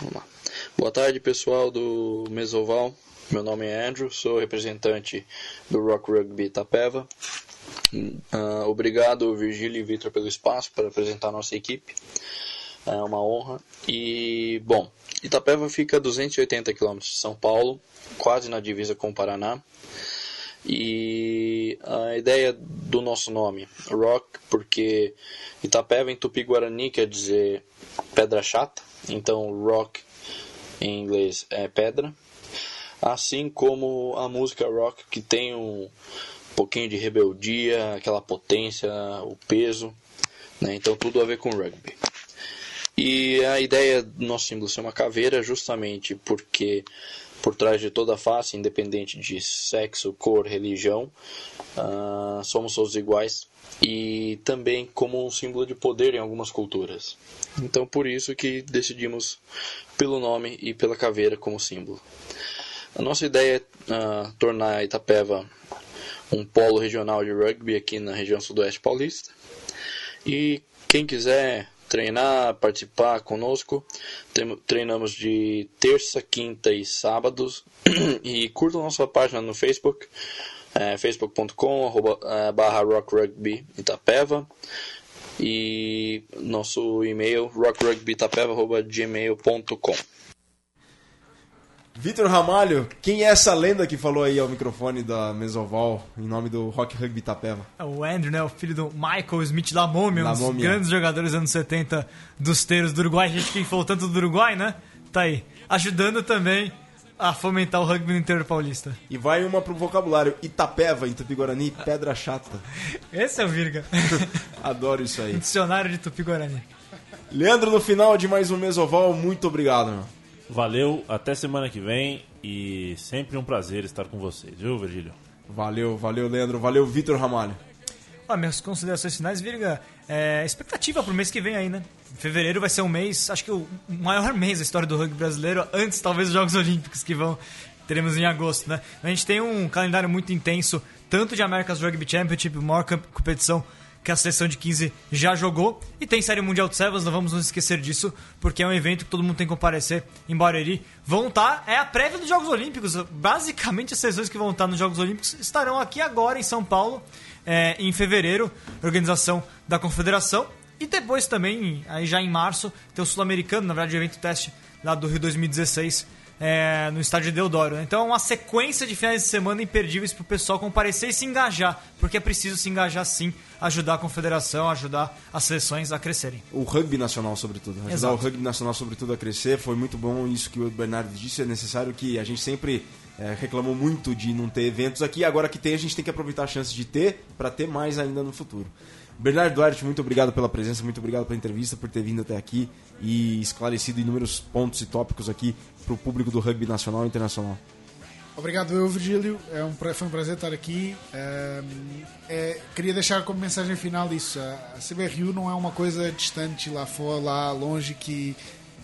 M: Vamos lá. Boa tarde, pessoal do Mesoval. Meu nome é Andrew, sou representante do Rock Rugby Itapeva. Ah, obrigado, Virgílio e Vitor, pelo espaço para apresentar a nossa equipe. É uma honra. E, bom, Itapeva fica a 280 km de São Paulo, quase na divisa com o Paraná. E a ideia do nosso nome, Rock, porque Itapeva em Tupi-Guarani quer dizer pedra chata, então Rock em inglês é pedra. Assim como a música rock que tem um pouquinho de rebeldia, aquela potência, o peso, né? então tudo a ver com rugby. E a ideia do nosso símbolo ser uma caveira justamente porque por trás de toda a face, independente de sexo, cor, religião, uh, somos todos iguais e também como um símbolo de poder em algumas culturas. Então por isso que decidimos pelo nome e pela caveira como símbolo. A nossa ideia é uh, tornar Itapeva um polo regional de rugby aqui na região sudoeste paulista. E quem quiser treinar, participar conosco, treinamos de terça, quinta e sábados. e curta nossa página no Facebook, é, facebook.com é, barra rockrugby Itapeva. E nosso e-mail rockrugbyitapeva.gmail.com
A: Vitor Ramalho, quem é essa lenda que falou aí ao microfone da Mesoval em nome do Rock Rugby Itapeva?
B: É o Andrew, né? O filho do Michael Smith da Múmia, um dos grandes jogadores dos anos 70 dos teiros do Uruguai. A gente que falou tanto do Uruguai, né? Tá aí. Ajudando também a fomentar o rugby no interior paulista.
A: E vai uma pro vocabulário. Itapeva, em Tupi-Guarani, pedra chata.
B: Esse é o Virga.
A: Adoro isso aí.
B: Dicionário de Tupi-Guarani.
A: Leandro, no final de mais um Mesoval, muito obrigado, meu.
C: Valeu, até semana que vem e sempre um prazer estar com vocês, viu, Virgílio?
A: Valeu, valeu, Leandro, valeu, Vitor Ramalho.
B: Ah, minhas considerações finais, Virga, é, expectativa pro mês que vem aí, né? Fevereiro vai ser um mês, acho que o maior mês da história do rugby brasileiro, antes talvez dos Jogos Olímpicos que vão teremos em agosto, né? A gente tem um calendário muito intenso, tanto de America's Rugby Championship, maior competição que a seleção de 15 já jogou. E tem Série Mundial de Sevens, não vamos nos esquecer disso, porque é um evento que todo mundo tem que comparecer em Barueri. Vão estar, é a prévia dos Jogos Olímpicos. Basicamente, as seleções que vão estar nos Jogos Olímpicos estarão aqui agora em São Paulo, é, em fevereiro, organização da Confederação. E depois também, aí já em março, tem o Sul-Americano, na verdade, o evento teste lá do Rio 2016 é, no estádio de Deodoro. Então é uma sequência de finais de semana imperdíveis para o pessoal comparecer e se engajar, porque é preciso se engajar sim, ajudar a confederação, ajudar as seleções a crescerem.
A: O rugby nacional, sobretudo. Ajudar Exato. o rugby nacional, sobretudo, a crescer. Foi muito bom isso que o Bernardo disse. É necessário que a gente sempre é, reclamou muito de não ter eventos aqui. Agora que tem, a gente tem que aproveitar a chance de ter para ter mais ainda no futuro. Bernardo Duarte, muito obrigado pela presença, muito obrigado pela entrevista, por ter vindo até aqui e esclarecido inúmeros pontos e tópicos aqui para o público do rugby nacional e internacional.
D: Obrigado, eu, Virgílio. É um, foi um prazer estar aqui. É, é, queria deixar como mensagem final isso. A CBRU não é uma coisa distante lá fora, lá longe, que,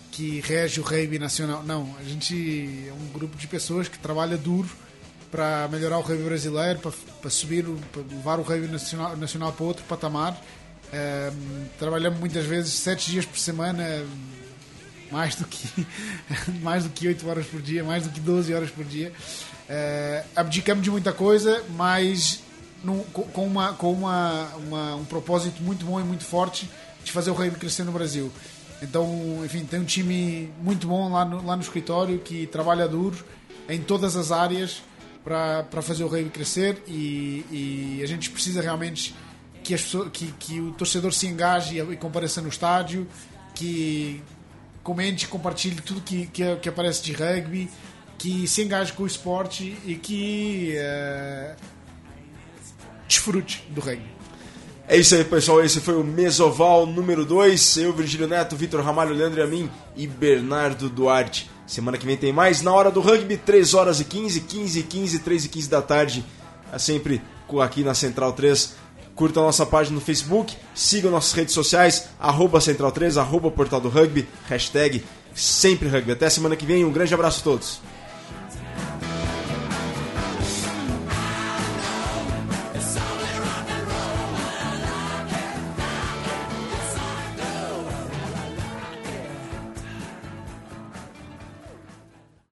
D: que rege o rugby nacional. Não, a gente é um grupo de pessoas que trabalha duro para melhorar o rugby brasileiro, para, para subir, para levar o rugby nacional, nacional para outro patamar. É, trabalhamos muitas vezes sete dias por semana, mais do que mais do que 8 horas por dia, mais do que 12 horas por dia. É, abdicamos de muita coisa, mas com, uma, com uma, uma, um propósito muito bom e muito forte de fazer o rugby crescer no Brasil. Então, enfim, tem um time muito bom lá no, lá no escritório que trabalha duro em todas as áreas para fazer o rugby crescer e, e, a gente precisa realmente que, as pessoas, que, que o torcedor se engaje e compareça no estádio, que comente, compartilhe tudo que, que, que aparece de rugby, que se engaje com o esporte e que uh, desfrute do rugby.
A: É isso aí, pessoal. Esse foi o Mesoval número 2. Eu, Virgílio Neto, Vitor Ramalho, Leandro Amin e Bernardo Duarte. Semana que vem tem mais. Na hora do rugby, 3 horas e 15, 15 e 15, 3 e 15 da tarde. É sempre aqui na Central 3. Curta a nossa página no Facebook, siga nossas redes sociais, arroba Central 3, arroba Portal do Rugby, hashtag sempre rugby. Até semana que vem, um grande abraço a todos.